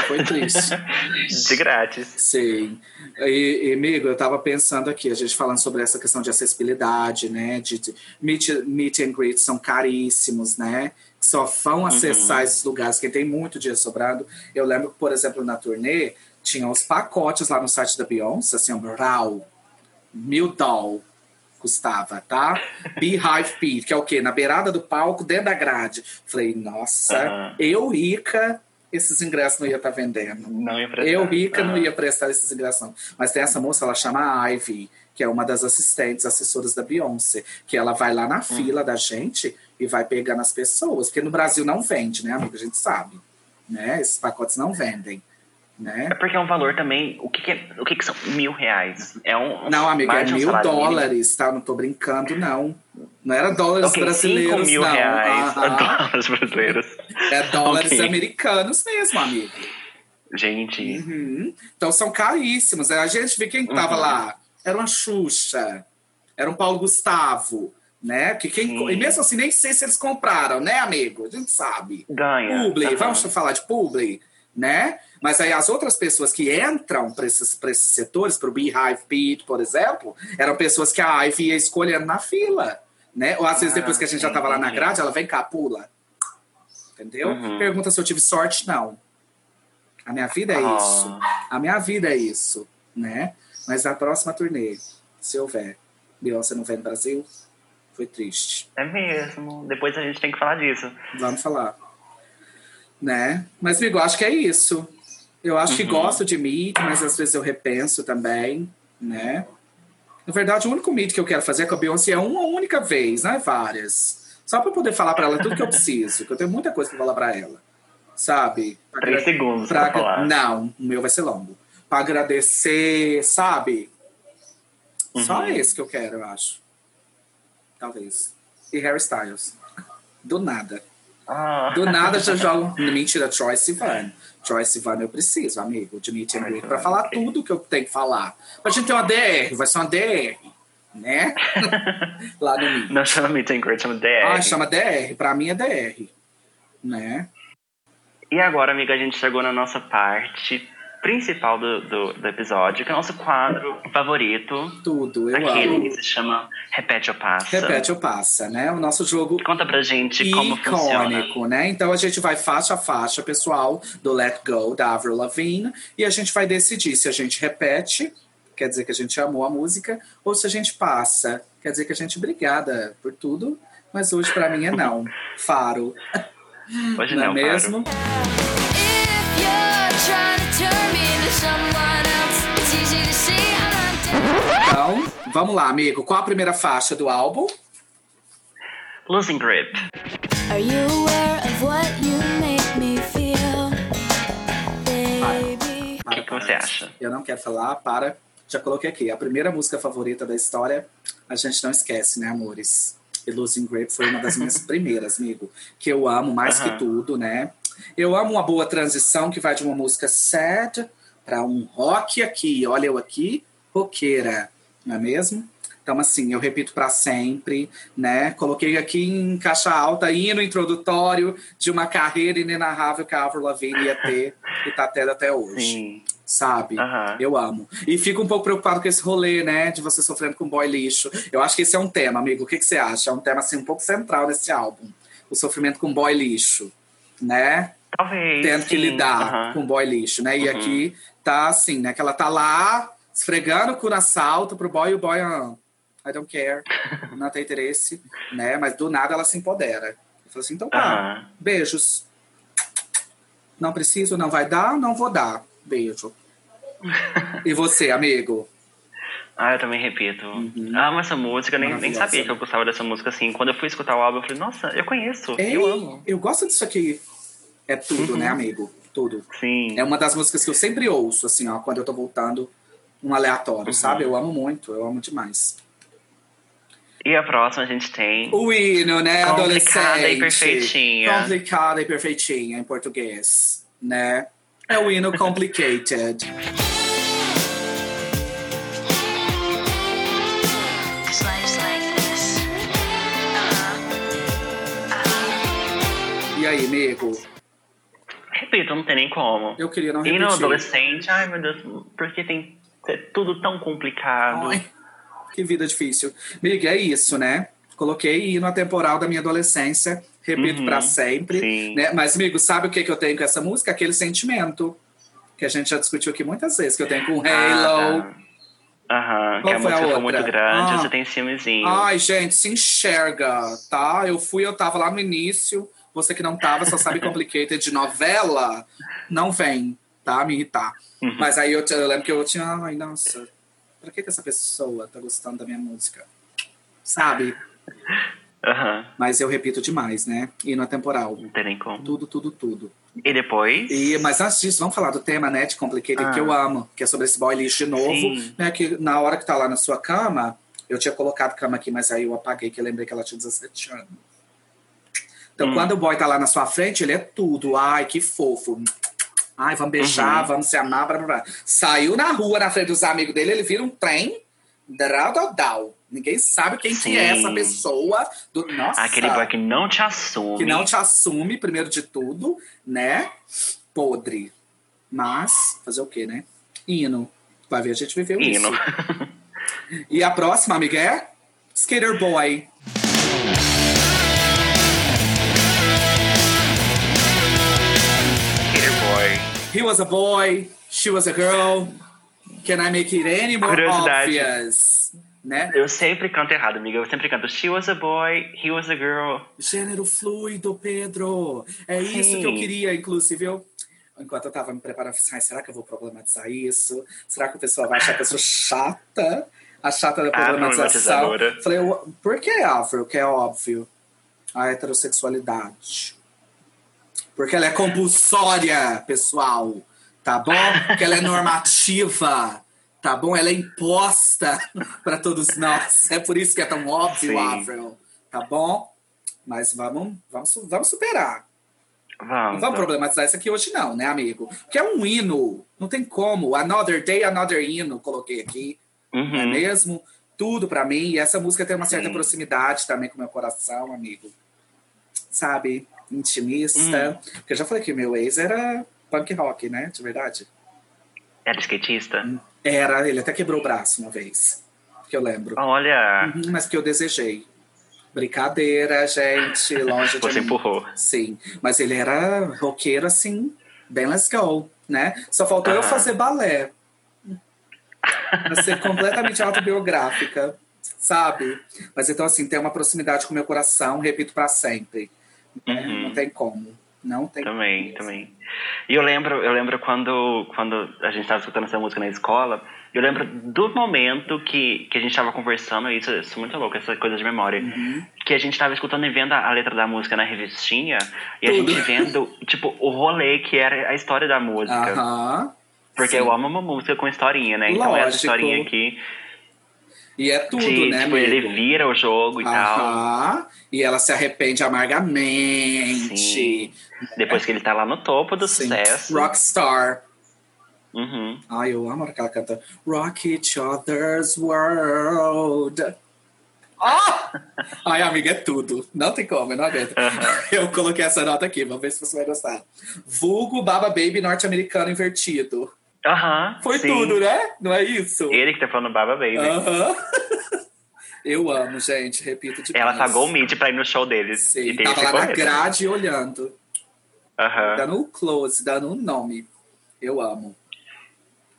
Foi triste. De grátis. Sim. E, e, amigo, eu tava pensando aqui, a gente falando sobre essa questão de acessibilidade, né? De, de meet, meet and greet são caríssimos, né? Que só vão acessar esses lugares, quem tem muito dinheiro sobrado. Eu lembro que, por exemplo, na turnê, tinha os pacotes lá no site da Beyoncé, assim, um RAW, mil doll custava, tá? Beehive Pit, que é o quê? Na beirada do palco, dentro da grade. Falei, nossa, Aham. eu rica esses ingressos não ia estar vendendo. Não ia prestar. Eu, rica, não Ah. ia prestar esses ingressos, não. Mas tem essa moça, ela chama Ivy, que é uma das assistentes, assessoras da Beyoncé, que ela vai lá Hum. na fila da gente e vai pegando as pessoas. Porque no Brasil não vende, né, amigo? A gente sabe. Né? Esses pacotes não vendem. Né? É porque é um valor também. O que, que é- o que, que são mil reais? É um. Não, amiga, é mil salário mínimo? dólares, tá? Não tô brincando, não. Não era dólares Ok, brasileiros, 5 mil não. reais dólares brasileiros. É dólares Ok. americanos mesmo, amigo. Gente, Uhum. Então são caríssimos. A gente vê quem tava Uhum. lá. Era uma Xuxa, era um Paulo Gustavo, né? Que quem, Sim. e mesmo assim, nem sei se eles compraram, né, amigo? A gente sabe. ganha. Publi, Aham. vamos falar de publi, né? Mas aí as outras pessoas que entram para esses, pra esses setores, para o Beehive Pete, por exemplo, eram pessoas que a Ivy ia escolhendo na fila, né? Ou às vezes Ah, depois que a gente já estava lá na grade, ela vem cá, pula. Entendeu? Uhum. Pergunta se eu tive sorte, não. A minha vida é Ah. isso. A minha vida é isso, né? Mas a próxima turnê, se houver, Beyoncé não vem no Brasil, foi triste. É mesmo. Depois a gente tem que falar disso. Vamos falar. Né? Mas, amigo, acho que é isso. Eu acho que Uhum. gosto de Meet, mas às vezes eu repenso também, né? Na verdade, o único Meet que eu quero fazer com a Beyoncé é uma única vez, não é várias. Só pra poder falar pra ela tudo que eu preciso, que eu tenho muita coisa pra falar pra ela. Sabe? Pra Três agra- segundos pra falar. Não, o meu vai ser longo. Pra agradecer, sabe? Só Uhum. esse que eu quero, eu acho. Talvez. E Harry Styles. Do nada. Ah. Do nada já jogo. Mentira, Troy Sivan. Troy Sivan eu preciso, amigo, de Meet and Greet, pra falar tudo que eu tenho que falar. Pra gente ter uma DR, vai ser uma DR, né? Lá no Meet. Não chama Meet and Greet, chama DR. Ah, chama DR, pra mim é DR, né? E agora, amiga, a gente chegou na nossa parte principal do, do, do episódio, que é o nosso quadro favorito. Tudo, eu aquele amo. que se chama Repete ou Passa. Repete ou passa, né? O nosso jogo Conta pra gente como funciona. icônico, né? Então a gente vai faixa a faixa, pessoal, do Let Go, da Avril Lavigne, e a gente vai decidir se a gente repete, quer dizer que a gente amou a música, ou se a gente passa, quer dizer que a gente obrigada por tudo, mas hoje pra mim é não. Faro, Hoje não é não, mesmo? If you're trying to turn Então, vamos lá, amigo. Qual a primeira faixa do álbum? Losing Grip. Are you aware of what you make me feel, baby? O que, que você acha? Eu não quero falar, para. Já coloquei aqui. A primeira música favorita da história, a gente não esquece, né, amores? E Losing Grip foi uma das minhas primeiras, amigo. Que eu amo mais que Aham. tudo, né? Eu amo uma boa transição que vai de uma música sad para um rock aqui. Olha eu aqui, roqueira, não é mesmo? Então, assim, eu repito para sempre, né? Coloquei aqui em caixa alta, hino introdutório de uma carreira inenarrável que a Avril Lavigne ia ter e tá tendo até hoje Sim. sabe? Eu amo. E fico um pouco preocupado com esse rolê, né? De você sofrendo com boy lixo. Eu acho que esse é um tema, amigo. O que, que você acha? É um tema, assim, um pouco central nesse álbum. O sofrimento com boy lixo, né? Talvez. Tendo que sim. lidar Aham. com boy lixo, né? E Uhum. aqui tá assim, né? Que ela tá lá, esfregando o cu na salto pro boy e o boy, ah, I don't care. Não tem interesse, né? Mas do nada ela se empodera. Eu falo assim, então tá. Aham. Beijos. Não preciso, não vai dar, não vou dar. Beijo. E você, amigo? Ah, eu também repito. Amo essa música, nem, nem Uhum. Sabia que eu né? gostava dessa música assim. Quando eu fui escutar o álbum, eu falei, nossa, eu conheço, Ei, eu amo. eu gosto disso aqui. É tudo, né, amigo? Tudo. Sim. É uma das músicas que eu sempre ouço, assim, ó, quando eu tô voltando um aleatório, sabe? Eu amo muito, eu amo demais. E a próxima a gente tem. O hino, né, Complicada adolescente. e perfeitinha. Complicada e perfeitinha, em português, né? É o hino Complicated. Like this. E aí, amigo? Repito, não tem nem como. Eu queria não E repetir. no adolescente, ai meu Deus, porque tem tudo tão complicado. Ai, que vida difícil. Amiga, é isso, né? Coloquei hino atemporal da minha adolescência, repito Uhum, pra sempre. sim. Né? Mas, amigo, sabe o que, que eu tenho com essa música? Aquele sentimento que a gente já discutiu aqui muitas vezes, que eu tenho com Halo. Ah, tá. Aham, que Qual a foi a música foi outra? muito grande, Ah. você tem ciúmezinho. Ai, gente, se enxerga, tá? Eu fui, eu tava lá no início, Você que não tava, só sabe Complicated de novela, não vem, tá? Me irritar. Uhum. Mas aí eu, eu lembro que eu tinha, ai, nossa, pra que, que essa pessoa tá gostando da minha música? Sabe? Aham. Mas eu repito demais, né? Hino atemporal. Não tem nem como. Tudo, tudo, tudo. E depois? E, mas antes disso, vamos falar do tema, né, de Complicated, Ah. que eu amo, que é sobre esse boy lixo de novo, Sim. né, que na hora que tá lá na sua cama, eu tinha colocado cama aqui, mas aí eu apaguei, que eu lembrei que ela tinha 17 anos. Então, Hum. quando o boy tá lá na sua frente, ele é tudo. Ai, que fofo. Ai, vamos beijar, Uhum. vamos se amar, blá, blá, blá. Saiu na rua, na frente dos amigos dele, ele vira um trem, drau. Ninguém sabe quem que é Sim. essa pessoa. Do... Nossa! Aquele boy que não te assume. que não te assume, primeiro de tudo, né? Podre. Mas, fazer o quê, né? Hino. Vai ver, a gente viveu Hino. isso. E a próxima, amiga, é Skater Boy. He was a boy, she was a girl. Can I make it any more obvious? Né? Eu sempre canto errado, amiga. Eu sempre canto She was a boy, he was a girl. Gênero fluido, Pedro. É isso Sim. que eu queria, inclusive. Eu, enquanto eu tava me preparando, eu falei, "Ai, será que eu vou problematizar isso? Será que o pessoal vai achar que eu sou chata? A chata da Ah, problematização. problematizadora. falei, "Eu- por que, Álvaro? Que é óbvio. A heterossexualidade. Porque ela é compulsória, pessoal. Tá bom? Porque ela é normativa. Tá bom? Ela é imposta para todos nós. É por isso que é tão óbvio, Sim. Avril. Tá bom? Mas vamos, vamos, vamos superar. Não Vamos. vamos problematizar isso aqui hoje, não, né, amigo? Porque é um hino. Não tem como. Another day, another hino, coloquei aqui. Não é Uhum. mesmo? Tudo pra mim. E essa música tem uma certa Sim. proximidade também com o meu coração, amigo. Sabe? Intimista. Hum. Porque eu já falei que meu ex era punk rock, né? De verdade. Era skatista? Era, ele até quebrou o braço uma vez. Que eu lembro. Olha, Uhum, mas que eu desejei. Brincadeira, gente. Longe de você empurrou. Sim. Mas ele era roqueiro, assim, bem let's go, né? Só faltou eu Aham. fazer balé. Pra ser completamente autobiográfica, sabe? Mas então, assim, tem uma proximidade com o meu coração, repito pra sempre. Né? Uhum. Não tem como. Não tem Também, também. E eu lembro, eu lembro quando, quando a gente estava escutando essa música na escola, eu lembro do momento que, que a gente estava conversando, isso, isso é muito louco, essa coisa de memória, Uhum. que a gente estava escutando e vendo a, a letra da música na revistinha, e a Tudo. gente vendo, tipo, o rolê que era a história da música. Aham. Porque sim. eu amo uma música com historinha, né? Então essa Lógico. historinha aqui, E é tudo, de, né, tipo, amigo? ele vira o jogo e tal. Aham. E ela se arrepende amargamente. Sim. Depois que ele tá lá no topo do Sim. sucesso. Rockstar. Uhum. Ai, eu amo aquela canta Rock each other's world. Ah! Ai, amiga, é tudo. Não tem como, eu não aguento. Eu coloquei essa nota aqui, vamos ver se você vai gostar. Vulgo Baba Baby norte-americano invertido. Aham. Foi sim. tudo, né? Não é isso? Ele que tá falando Baba Baby. Aham. Eu amo, gente, repito demais. Ela pagou o Meet pra ir no show deles. Sim, e tem tava lá na grade olhando. Aham. Dando o close, dando o nome. Eu amo.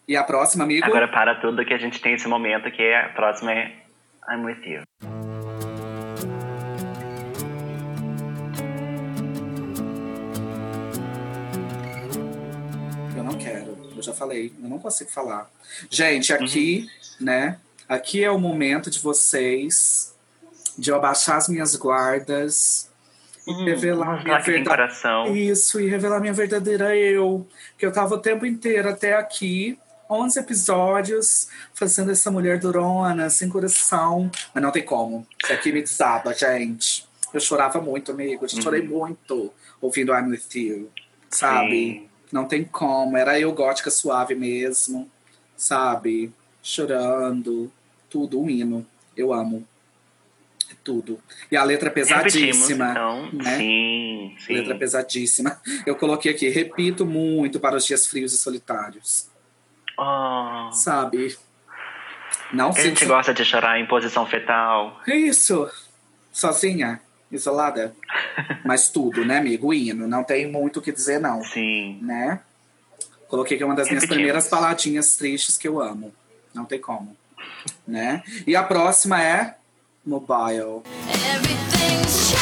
E a próxima, amigo? Agora para tudo que a gente tem esse momento que é, a próxima é I'm with you. Eu já falei. Eu não consigo falar. Gente, aqui, né? Aqui é o momento de vocês de eu abaixar as minhas guardas e Hum, revelar minha coração. Isso, e revelar minha verdadeira eu. Que eu tava o tempo inteiro até aqui, 11 episódios, fazendo essa mulher durona, sem coração. Mas não tem como. Isso aqui me desaba, gente. Eu chorava muito, amigo. Eu chorei muito ouvindo I'm With You. Sabe? Sim. Não tem como. Era eu gótica suave mesmo. Sabe? Chorando. Tudo, um hino. Eu amo. É Tudo. E a letra Repetimos, pesadíssima. então. né? Sim, sim. Letra pesadíssima. Eu coloquei aqui, repito muito para os dias frios e solitários. Oh, Sabe? Não a gente sinto. gosta de chorar em posição fetal. Isso! Sozinha, isolada. Mas tudo, né, amigo? O hino. Não tem muito o que dizer, não. Sim. Né? Coloquei que é uma das é minhas primeiras paladinhas tristes que eu amo. Não tem como. Né? E a próxima é Mobile. Everything's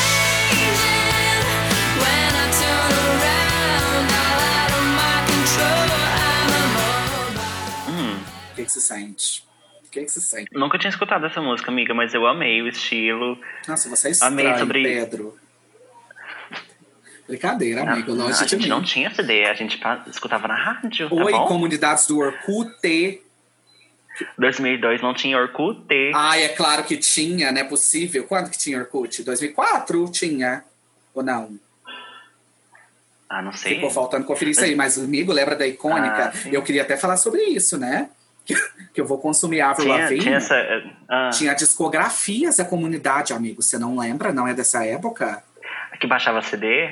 O que, que se sente? O que, que se sente? Nunca tinha escutado essa música, amiga, mas eu amei o estilo. Nossa, você é Amei estranho, sobre- Pedro. Brincadeira, amigo, Não, longe a gente mim. não tinha CD, a gente escutava na rádio, Oi, tá comunidades do Orkut. 2002 não tinha Orkut. Ai, é claro que tinha, não é possível. Quando que tinha Orkut? 2004 tinha. Ou não? Ah, não sei. Ficou faltando conferir isso aí. Mas, amigo, lembra da icônica? Ah, eu queria até falar sobre isso, né? Que, eu vou consumir Avril Tinha, Lavigne. tinha essa... ah, Tinha discografias da comunidade, amigo. Você não lembra? Não é dessa época? que baixava CD?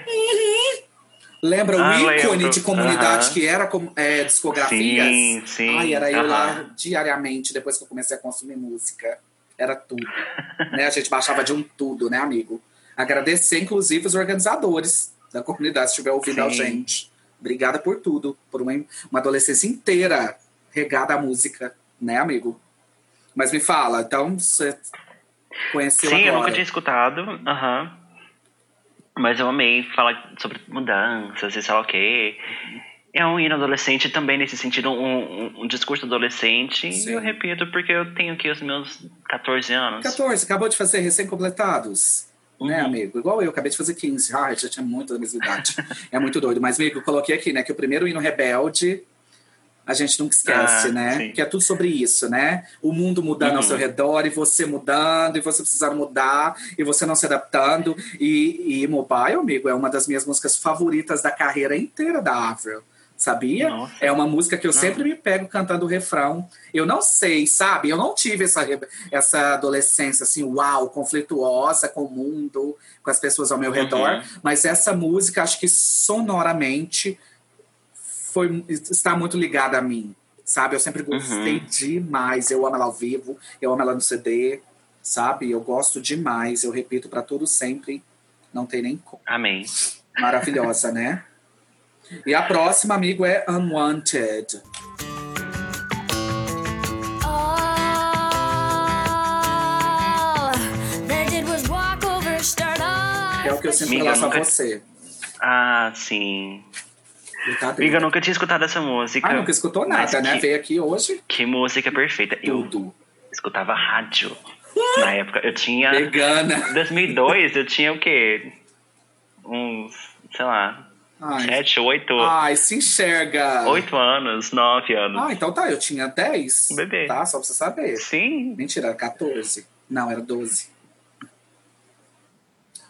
Lembra Ah, o ícone lembro. de comunidade que era é, discografias? Sim, sim. Ai, era eu lá diariamente, depois que eu comecei a consumir música. Era tudo. né? A gente baixava de um tudo, né, amigo? Agradecer, inclusive, os organizadores da comunidade, se estiver ouvindo a Sim. gente. Obrigada por tudo. Por uma, uma adolescência inteira regada à música, né, amigo? Mas me fala, então você conheceu Sim, eu agora. nunca tinha escutado. Aham. Mas eu amei falar sobre mudanças e sei lá o quê. É um hino adolescente também, nesse sentido, um, um, um discurso adolescente. Sim. E eu repito, porque eu tenho aqui os meus 14 anos. 14, acabou de fazer recém-completados. Né, Uhum. amigo? Igual eu, acabei de fazer 15. Ai, já tinha muito da mesma idade. é muito doido. Mas, amigo, eu coloquei aqui, né, que o primeiro hino rebelde, a gente nunca esquece, Ah, né? sim. Que é tudo sobre isso, né? O mundo mudando ao Uhum. seu redor, e você mudando, e você precisando mudar, e você não se adaptando. E, e Mobile, amigo, é uma das minhas músicas favoritas da carreira inteira da Avril. Sabia? Nossa. É uma música que eu Não. sempre me pego cantando o refrão. Eu não sei, sabe? Eu não tive essa, essa adolescência assim, uau, conflituosa com o mundo, com as pessoas ao meu Uhum. redor. Mas essa música, acho que sonoramente, foi, está muito ligada a mim. Sabe? Eu sempre gostei Uhum. demais. Eu amo ela ao vivo, eu amo ela no CD, sabe? Eu gosto demais. Eu repito para todos sempre. Não tem nem como. Amém. Maravilhosa, né? E a próxima, amigo, é Unwanted. Que é o que eu sempre Amiga, faço a nunca- você. Ah, sim. Amiga, eu nunca tinha escutado essa música. Ah, nunca escutou nada, né? que- Veio aqui hoje, Que música perfeita. Eu tudo. escutava rádio. Na época, eu tinha... Vegana. 2002, eu tinha o quê? Uns, sei lá, Ai, sete, oito, Ai se enxerga. oito anos, nove anos. Ah, então tá, eu tinha 10. Um bebê. Tá, só pra você saber. Sim. Mentira, era 14. Não, era 12.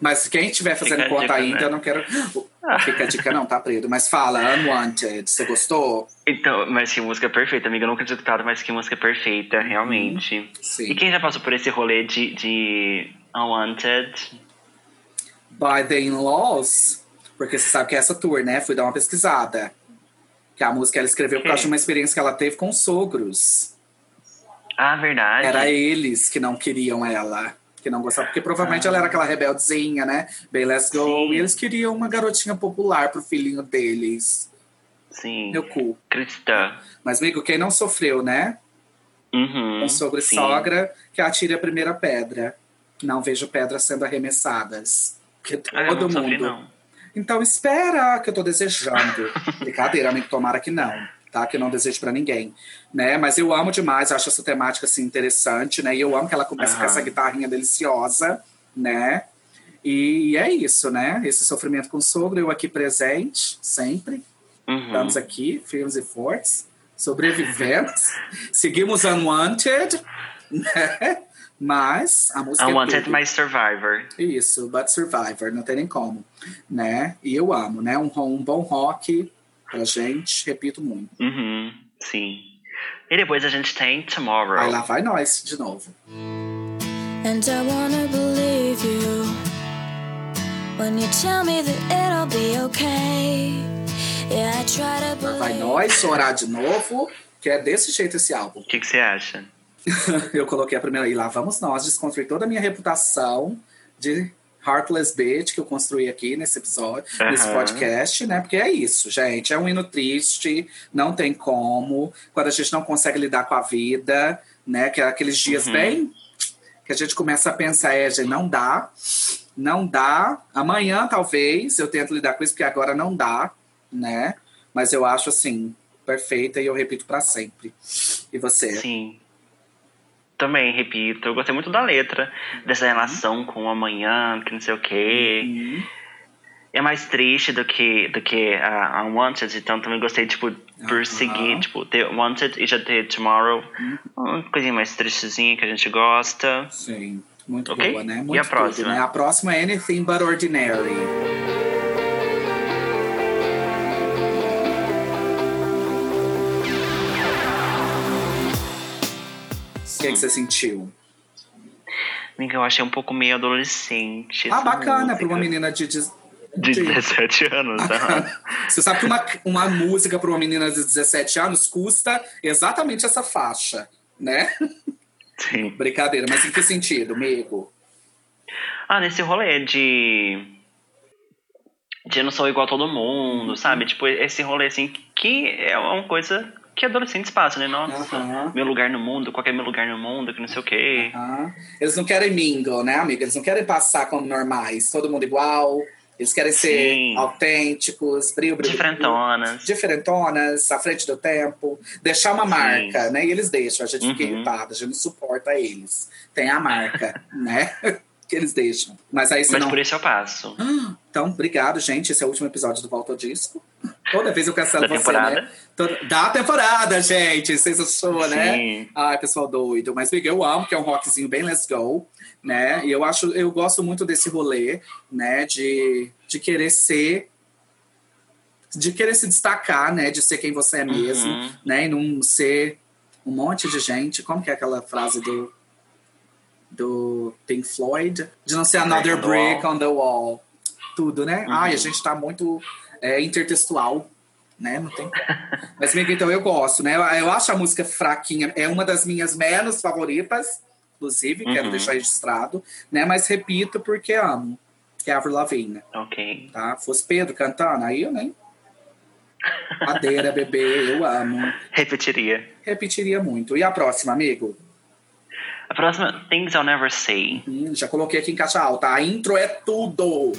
Mas quem estiver fazendo Fica conta dica, ainda, né? eu não quero. Fica a dica, não, tá, Preto? Mas fala, Unwanted, você gostou? Então, mas que música perfeita, amiga. Eu nunca tinha escutado, mas que música perfeita, realmente. Sim. E quem já passou por esse rolê de, de Unwanted? By the In-Laws, porque você sabe que é essa tour, né? Fui dar uma pesquisada. Que a música ela escreveu por causa de uma experiência que ela teve com os sogros. Ah, verdade. Era eles que não queriam ela. Que não gostavam, porque provavelmente Ah. ela era aquela rebeldezinha, né? Bem, let's go. Sim. E eles queriam uma garotinha popular pro filhinho deles. Sim. Meu cu. Cristã. Mas, amigo, quem não sofreu, né? Uhum. Com sogro e sim. sogra, que atire a primeira pedra. Não vejo pedras sendo arremessadas. Porque Ah, todo sofri, mundo. não. Então espera, que eu tô desejando. Brincadeira, amigo, tomara que não, tá? Que eu não desejo pra ninguém, né? Mas eu amo demais, acho essa temática, assim, interessante, né? E eu amo que ela começa com essa guitarrinha deliciosa, né? E é isso, né? Esse sofrimento com o sogro, eu aqui presente, sempre. Uhum. Estamos aqui, firmes e fortes, sobrevivemos. Seguimos unwanted, né? Mas a música é Unwanted tudo. My Survivor. Isso, But Survivor, não tem nem como, né? E eu amo, né? Um, um bom rock pra gente, repito muito. Uhum. Sim. E depois a gente tem Tomorrow. Aí lá vai nós de novo. And I wanna believe you when you tell me that it'll be okay. Yeah, I try to Lá vai believe. nós chorar de novo, que é desse jeito esse álbum. O que, que você acha? eu coloquei a primeira aí, lá vamos nós desconstruir toda a minha reputação de Heartless Bitch que eu construí aqui nesse episódio, nesse Aham. podcast, né? Porque é isso, gente. É um hino triste, não tem como. Quando a gente não consegue lidar com a vida, né? Que é aqueles dias Uhum. bem que a gente começa a pensar, é, gente, não dá, não dá. Amanhã, talvez, eu tento lidar com isso, porque agora não dá, né? Mas eu acho assim, perfeita e eu repito pra sempre. E você? Sim. Também, repito. Eu gostei muito da letra, dessa relação com o amanhã, que não sei o quê. Uhum. É mais triste do que, do que a, a Wanted, então também gostei, tipo, por Aham. seguir, tipo, ter Wanted e já ter Tomorrow. Uma coisinha mais tristezinha que a gente gosta. Sim, muito Ok. boa, né? E Muito a próxima? tudo, né? A próxima é Anything But Ordinary. O que, que você sentiu? Amiga, eu achei um pouco meio adolescente. Ah, essa bacana pra uma menina de. de... De 17 anos, tá? Você sabe que uma, uma música para uma menina de 17 anos custa exatamente essa faixa, né? Sim. Brincadeira, mas em que sentido, amigo? Ah, nesse rolê de. De eu não sou igual a todo mundo, sabe? Tipo, esse rolê assim, que é uma coisa que adolescentes passam, né? Nossa, Aham. meu lugar no mundo, qual que é meu lugar no mundo, que não sei o quê. Ah, Eles não querem mingle, né, amiga? Eles não querem passar como normais, todo mundo igual. Eles querem ser Sim. autênticos, brilho, brilho. Diferentonas. Diferentonas, à frente do tempo. Deixar uma Sim. marca, né? E eles deixam. A gente fica Uhum. irritada, a gente não suporta eles. Tem a marca, né? que eles deixam. Mas aí você Mas não... por isso eu passo. Então, obrigado, gente. Esse é o último episódio do Volta ao Disco. Toda vez eu cancelo Da você, temporada. né? Toda... Da temporada, gente. Vocês achou, né? Ai, pessoal doido. Mas, amiga, eu amo, que é um rockzinho bem let's go, né? E eu acho, eu gosto muito desse rolê, né? De, de querer ser... De querer se destacar, né? De ser quem você é mesmo, Uhum. né? E não ser um monte de gente. Como que é aquela frase do... Do Pink Floyd? De não ser another brick on the wall. Tudo, né? Uhum. Ai, a gente tá muito é, intertextual, né? Não tem. Mas, amiga, então eu gosto, né? Eu, eu acho a música fraquinha, é uma das minhas menos favoritas, inclusive, quero Uhum. deixar registrado, né? Mas repito porque amo. Que é Avril Lavigne, Ok. tá? Fosse Pedro cantando, aí eu nem... Madeira, bebê, eu amo. Repetiria. Repetiria muito. E a próxima, amigo? A próxima, Things I'll Never Say. Hum, já coloquei aqui em caixa alta. A intro é tudo.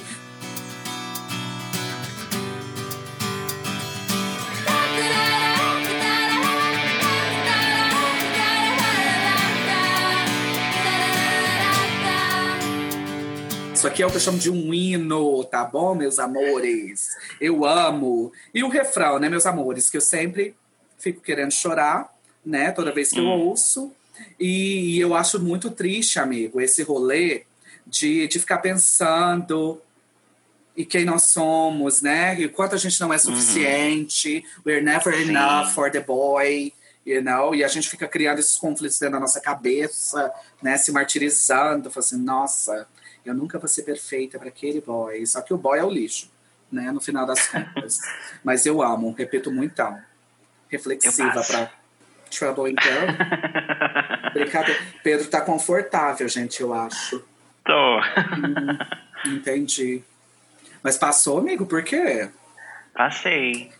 Isso aqui é o que eu chamo de um hino, tá bom, meus amores? Eu amo. E o refrão, né, meus amores? Que eu sempre fico querendo chorar, né? Toda vez que eu Hum. ouço. E eu acho muito triste, amigo, esse rolê de, de ficar pensando e quem nós somos, né? E quanto a gente não é suficiente. We're never Sim. enough for the boy. You know? E a gente fica criando esses conflitos dentro da nossa cabeça, né? Se martirizando, falando assim, nossa, eu nunca vou ser perfeita para aquele boy. Só que o boy é o lixo, né? No final das contas. Mas eu amo, repito muitão. Eu Reflexiva passo. para Trouble in Girl. Brincadeira. Pedro tá confortável, gente, eu acho. Tô. Entendi. Mas passou, amigo, por quê? Passei.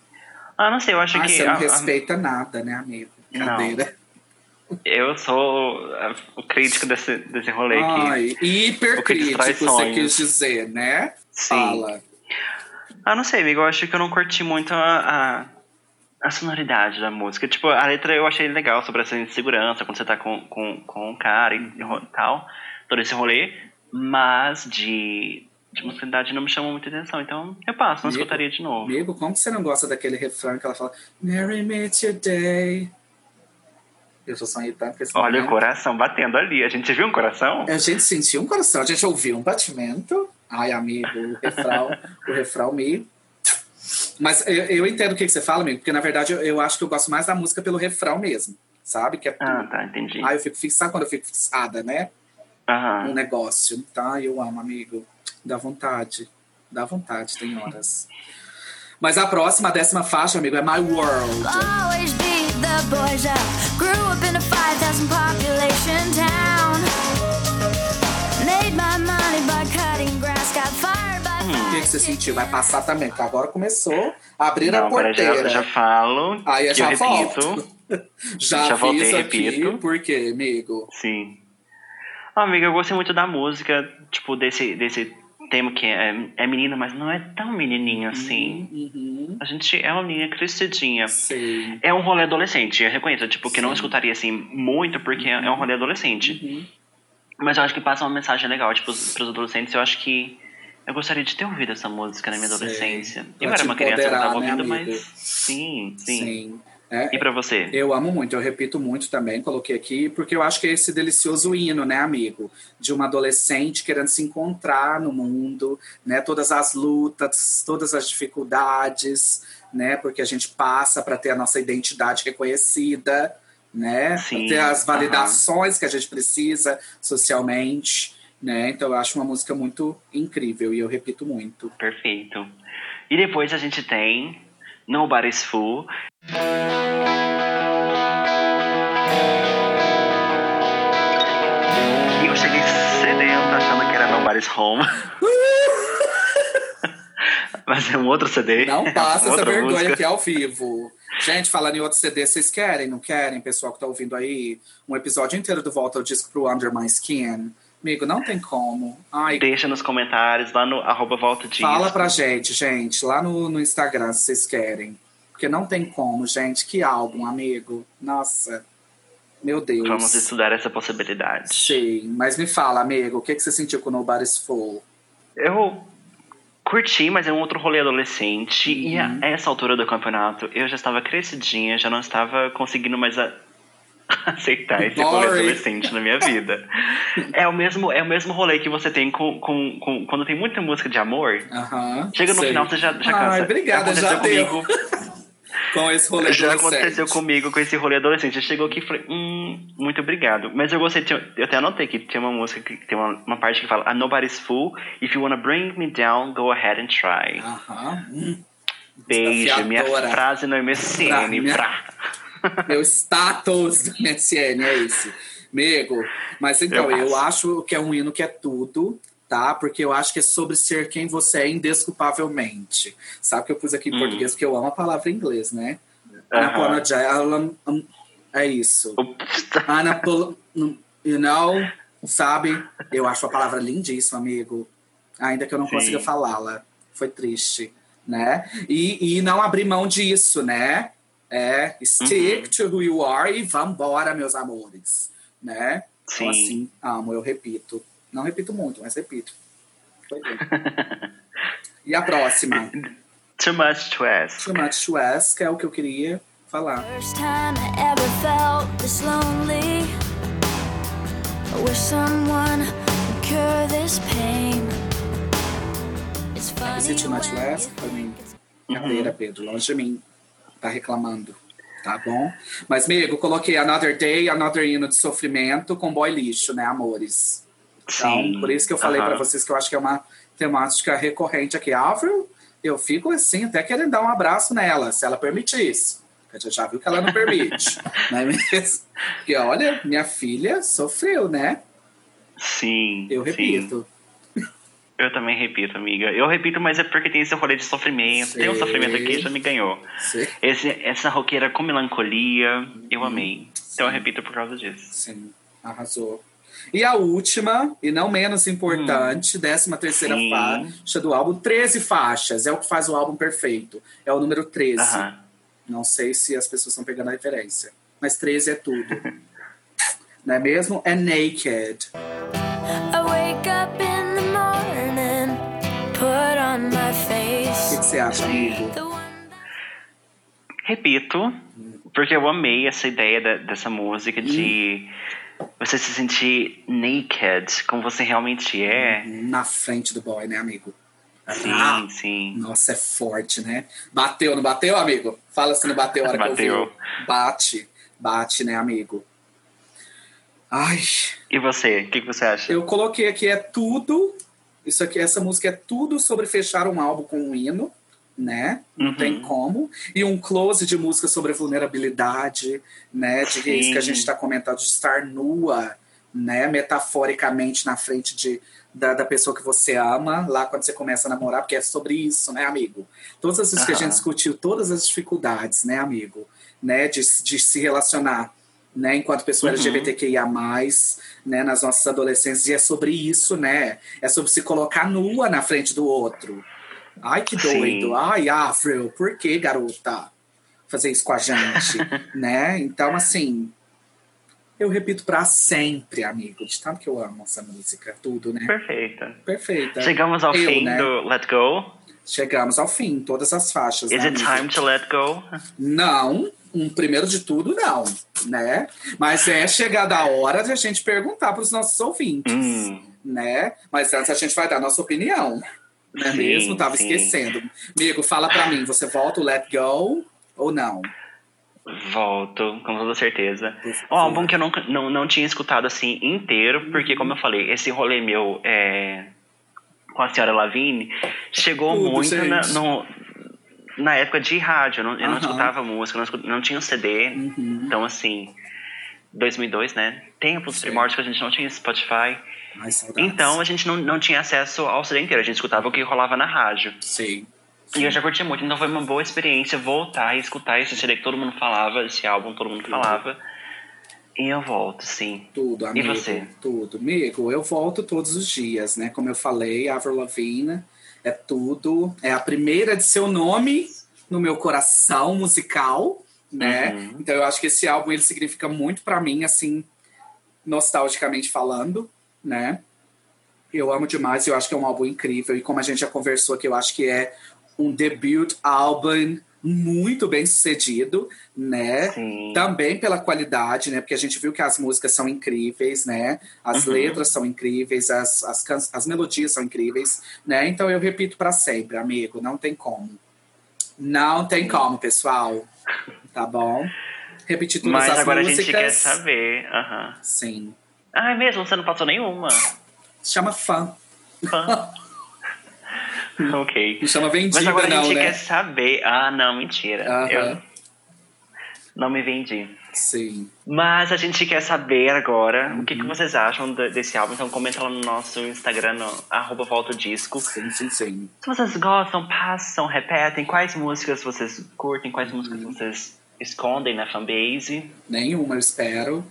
Ah, não sei, eu acho Ah, que. você não a- a- respeita nada, né, amigo? Não. Brincadeira. Eu sou o crítico desse, desse rolê aqui. Ai, O que hipercrítico, você quis dizer, né? Sim. Fala. Ah, não sei, amigo. Eu acho que eu não curti muito a, a, a sonoridade da música. Tipo, a letra eu achei legal sobre essa insegurança quando você tá com, com, com um cara e, ro- tal. Todo esse rolê. Mas de, de musicalidade não me chamou muita atenção. Então eu passo, não Amigo, escutaria de novo. Amigo, como que você não gosta daquele refrão que ela fala Mary met your day? Eu tô só irritando com esse Olha o momento. coração batendo ali. A gente viu um coração? A gente sentiu um coração, a gente ouviu um batimento. Ai, amigo, o refrão, o refrão me. Mas eu, eu entendo o que, você fala, amigo, porque na verdade eu, eu acho que eu gosto mais da música pelo refrão mesmo, sabe? Que é tudo. Ah, tá, entendi. Ai, eu fico fixada quando eu fico fixada, né? Um Aham. negócio, tá? Eu amo, amigo. Dá vontade. Dá vontade, tem horas. Mas a próxima, a décima faixa, amigo, é My World. Always be the. Grew up in a 5,000 population town. Made my money by cutting grass. Got fired by O que, que você sentiu? Vai passar também, porque agora começou a abrir a Não, peraí, porteira. já, já falo. Aí eu já repito. volto. Já, Já voltei, repito. por quê, amigo? Sim. Ah, amiga, eu gostei muito da música, tipo, desse, desse tema que é, é menino, mas não é tão menininho assim. Uhum. A gente é uma menina crescidinha. Sim. É um rolê adolescente, eu reconheço. Tipo, que eu não escutaria assim muito, porque é um rolê adolescente. Uhum. Mas eu acho que passa uma mensagem legal, tipo, pros adolescentes. Eu acho que eu gostaria de ter ouvido essa música na minha adolescência. Pra Eu era te uma criança que eu empoderar, tava né, ouvindo, amigo? mas. Sim, sim. Sim. É, E pra você? Eu amo muito, eu repito muito também, coloquei aqui, porque eu acho que é esse delicioso hino, né, amigo? De uma adolescente querendo se encontrar no mundo, né? Todas as lutas, todas as dificuldades, né? Porque a gente passa para ter a nossa identidade reconhecida, né? Pra Sim, ter as validações que a gente precisa socialmente, né? Então eu acho uma música muito incrível e eu repito muito. Perfeito. E depois a gente tem Nobody's Fool. E eu cheguei sedento achando que era Nobody's Home. Mas é um outro CD. Não passa essa outra vergonha música. aqui ao vivo. Gente, falando em outro CD, vocês querem, não querem, pessoal que tá ouvindo aí? Um episódio inteiro do Volta ao Disco pro Under My Skin? Amigo, não tem como. Ai, Deixa nos comentários lá no arroba volta disco. fala pra gente, gente, lá no, no Instagram, se vocês querem. Porque não tem como, gente. Que álbum, amigo. Nossa. Meu Deus. Vamos estudar essa possibilidade. Sim, mas me fala, amigo, o que, que você sentiu com Nobody's Fool? Eu curti, mas é um outro rolê adolescente. E Uhum. a essa altura do campeonato, eu já estava crescidinha, já não estava conseguindo mais a- aceitar esse rolê adolescente na minha vida. É o mesmo, é o mesmo rolê que você tem com, com, com- quando tem muita música de amor. Aham. Chega no sei. final, você já, já Ai, cansa. obrigada, já Aconteceu deu. Com esse rolê Já aconteceu comigo com esse rolê adolescente. Eu chegou aqui e falei, hum, muito obrigado. Mas eu gostei, eu até anotei que tem uma música que tem uma, uma parte que fala "A Nobody's Fool. If you wanna bring me down, go ahead and try. Aham. Hum. Beijo, minha frase no MSN. Pra minha- Pra. Meu status do MSN é esse. Amigo, mas então, Eu eu, acho que é um hino que é tudo, tá? Porque eu acho que é sobre ser quem você é indesculpavelmente. Sabe que eu pus aqui em Hum. português porque eu amo a palavra em inglês, né? Unapologetic. É isso. Unapol... You know? Sabe? Eu acho a palavra lindíssima, amigo. Ainda que eu não Sim. consiga falá-la. Foi triste, né? E, e não abrir mão disso, né? É, stick Uhum. to who you are e vambora, meus amores. Né? Então, Sim. assim, amo, eu repito. Não repito muito, mas repito. Foi bem. e a próxima? Too much to ask. Too Much to Ask, é o que eu queria falar. First time I ever felt this lonely. I wish someone would cure this pain. It's funny Esse Too Much to Ask, pra mim, Uhum. Cadeira, Pedro, longe de mim. Tá reclamando. Tá bom? Mas, amigo, coloquei Another Day, Another Hino de Sofrimento com boy lixo, né, amores? Então, Sim. por isso que eu falei Aham. pra vocês que eu acho que é uma temática recorrente aqui. Avril, eu fico assim, até querendo dar um abraço nela, se ela permitisse. A gente já viu que ela não permite, não é mesmo? Porque, olha, minha filha sofreu, né? Sim. Eu sim. repito. Eu também repito, amiga. Eu repito, mas é porque tem esse rolê de sofrimento. Tem um sofrimento aqui já me ganhou. Sim. Esse, essa roqueira com melancolia, eu Uhum. amei. Então eu repito por causa disso. Sim, arrasou. E a última, e não menos importante, décima terceira Sim. faixa do álbum, 13 faixas, é o que faz o álbum perfeito. É o número 13. Aham. Não sei se as pessoas estão pegando a referência, mas 13 é tudo. não é mesmo? É Naked. I wake up in the morning, put on my O que, face. que você acha, amigo? Repito, porque eu amei essa ideia da- dessa música de você se sentir naked, como você realmente é. Na frente do boy, né, amigo? Sim, Ah, sim. Nossa, é forte, né? Bateu, não bateu, amigo? Fala se não bateu a hora que eu Bateu. vi. Bate, bate, né, amigo? Ai, E você, o que, que você acha? Eu coloquei aqui é tudo. Isso aqui, essa música é tudo sobre fechar um álbum com um hino, né? Não Uhum. tem como. E um close de música sobre vulnerabilidade, né? De Sim. isso que a gente está comentando, de estar nua, né? Metaforicamente na frente de, da, da pessoa que você ama, lá quando você começa a namorar, porque é sobre isso, né, amigo? Todas as vezes que a gente discutiu, todas as dificuldades, né, amigo? Né? De, de se relacionar né, enquanto pessoa Uhum. LGBTQIA+, né, nas nossas adolescências, e é sobre isso, né? É sobre se colocar nua na frente do outro, Ai, que Sim. doido. Ai, Afro, por que, garota? Fazer isso com a gente, né? Então, assim, eu repito pra sempre, amigo, de tanto que eu amo essa música, tudo, né? Perfeita. Perfeita. Chegamos ao Eu, fim né? do Let Go. Chegamos ao fim, todas as faixas. Is né, it time to let go? Não, um primeiro de tudo, não, né? Mas é chegada a hora de a gente perguntar para os nossos ouvintes, Hum, né? Mas antes a gente vai dar nossa opinião, não é Sim, mesmo? Tava sim. esquecendo. Amigo, fala pra mim, você volta o Let Go ou não? volto, com toda certeza. Um álbum que eu não, não, não tinha escutado assim inteiro, porque, como eu falei, esse rolê meu é, com a senhora Lavigne chegou Tudo, muito na, no- na época de rádio. Eu não, eu não escutava música, não, não tinha um CD. Uhum. Então, assim, 2002, né? Tempos primórdios que a gente não tinha Spotify. Ai, saudades. Então, a gente não, não tinha acesso ao CD inteiro. A gente escutava o que rolava na rádio. Sim. E eu já curti muito, então foi uma boa experiência voltar e escutar esse CD que todo mundo falava, esse álbum todo mundo falava. E eu volto, sim. Tudo, amigo. você? Tudo. Amigo, eu volto todos os dias, né? Como eu falei, Avril Lavigne é tudo. É a primeira de seu nome no meu coração musical, né? Uhum. Então eu acho que esse álbum ele significa muito pra mim, assim, nostalgicamente falando, né? Eu amo demais, eu acho que é um álbum incrível. E como a gente já conversou aqui, eu acho que é um debut álbum muito bem sucedido, né? Sim. Também pela qualidade, né? Porque a gente viu que as músicas são incríveis, né? As Uhum. letras são incríveis, as, as, can- as melodias são incríveis, né? Então eu repito pra sempre, amigo, não tem como. Não tem como, pessoal. Tá bom? Repetir todas Mas as agora músicas. a gente quer saber. Aham. Sim. Ah, é mesmo? Você não passou nenhuma? Chama fã. Fã. ok. Não chama vendida, Mas agora a não, gente né? quer saber. Ah, não, mentira. Aham. Eu não me vendi. Sim. Mas a gente quer saber agora o que, Uhum. que vocês acham de- desse álbum. Então comenta lá no nosso Instagram, no arroba volta o disco. Se Sim, sim, sim. vocês gostam, passam, repetem, quais músicas vocês curtem, quais músicas Uhum. vocês escondem na fanbase. Nenhuma, eu espero,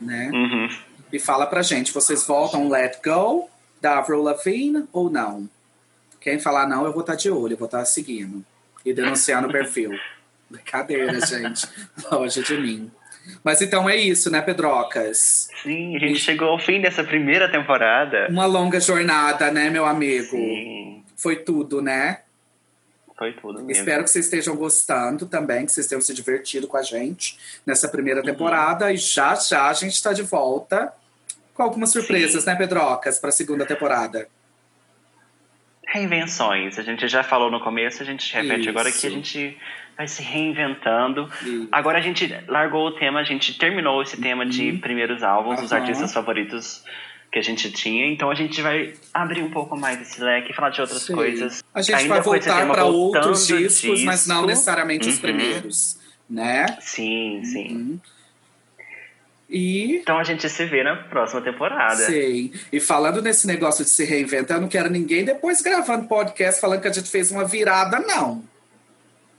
né? Uhum. E fala pra gente, vocês voltam Let Go da Avril Lavigne ou não? Quem falar não, eu vou estar de olho, eu vou estar seguindo e denunciando o perfil. Brincadeira, gente. Longe de mim. Mas então é isso, né, Pedrocas? Sim, a gente chegou ao fim dessa primeira temporada. Uma longa jornada, né, meu amigo? Sim, Foi tudo, né? foi tudo mesmo. Espero que vocês estejam gostando também, que vocês tenham se divertido com a gente nessa primeira temporada. E já já a gente está de volta com algumas surpresas, né, Pedrocas, para a segunda temporada. Reinvenções. A gente já falou no começo, a gente repete Isso. agora que a gente vai se reinventando. E- Agora a gente largou o tema, a gente terminou esse tema de primeiros álbuns, dos Uhum. Aham. artistas favoritos que a gente tinha. Então a gente vai abrir um pouco mais esse leque, falar de outras Sim. coisas. A gente Ainda vai voltar para outros discos, mas não disco. necessariamente os Uhum. primeiros, né? Sim, sim. E Então a gente se vê na próxima temporada. Sim. E falando nesse negócio de se reinventar, eu não quero ninguém depois gravando podcast falando que a gente fez uma virada, não.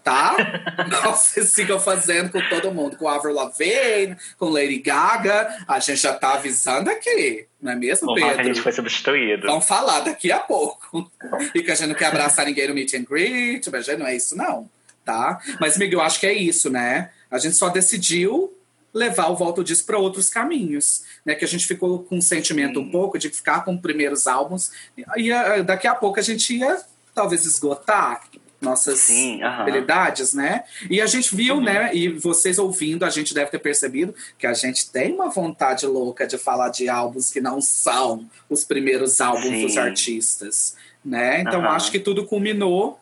Tá? vocês sigam fazendo com todo mundo, com Avril Lavigne, com Lady Gaga. A gente já tá avisando aqui, não é mesmo, Vamos falar que a Pedro? gente foi substituído. Vamos falar daqui a pouco. E que a gente não quer abraçar ninguém no meet and greet, mas já não é isso, não. Tá? Mas, Miguel, eu acho que é isso, né? A gente só decidiu levar o Volta Disco para outros caminhos, né? Que a gente ficou com um sentimento um pouco de ficar com primeiros álbuns e ah, daqui a pouco a gente ia talvez esgotar nossas Sim, habilidades, né? E a gente viu, né? E vocês ouvindo, a gente deve ter percebido que a gente tem uma vontade louca de falar de álbuns que não são os primeiros álbuns Sim. dos artistas, né? Então acho que tudo culminou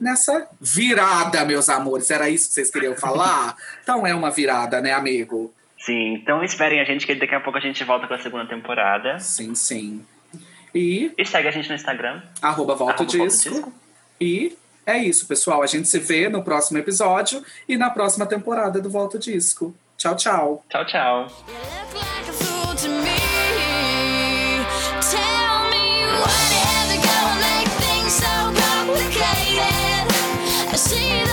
nessa virada, meus amores. Era isso que vocês queriam falar? então é uma virada, né, amigo? Sim, então esperem a gente que daqui a pouco a gente volta com a segunda temporada. Sim, sim. E E segue a gente no Instagram. arroba volta o arroba Volta o disco. E é isso, pessoal. A gente se vê no próximo episódio e na próxima temporada do Volta o Disco. Tchau, tchau. Tchau, tchau. You look like see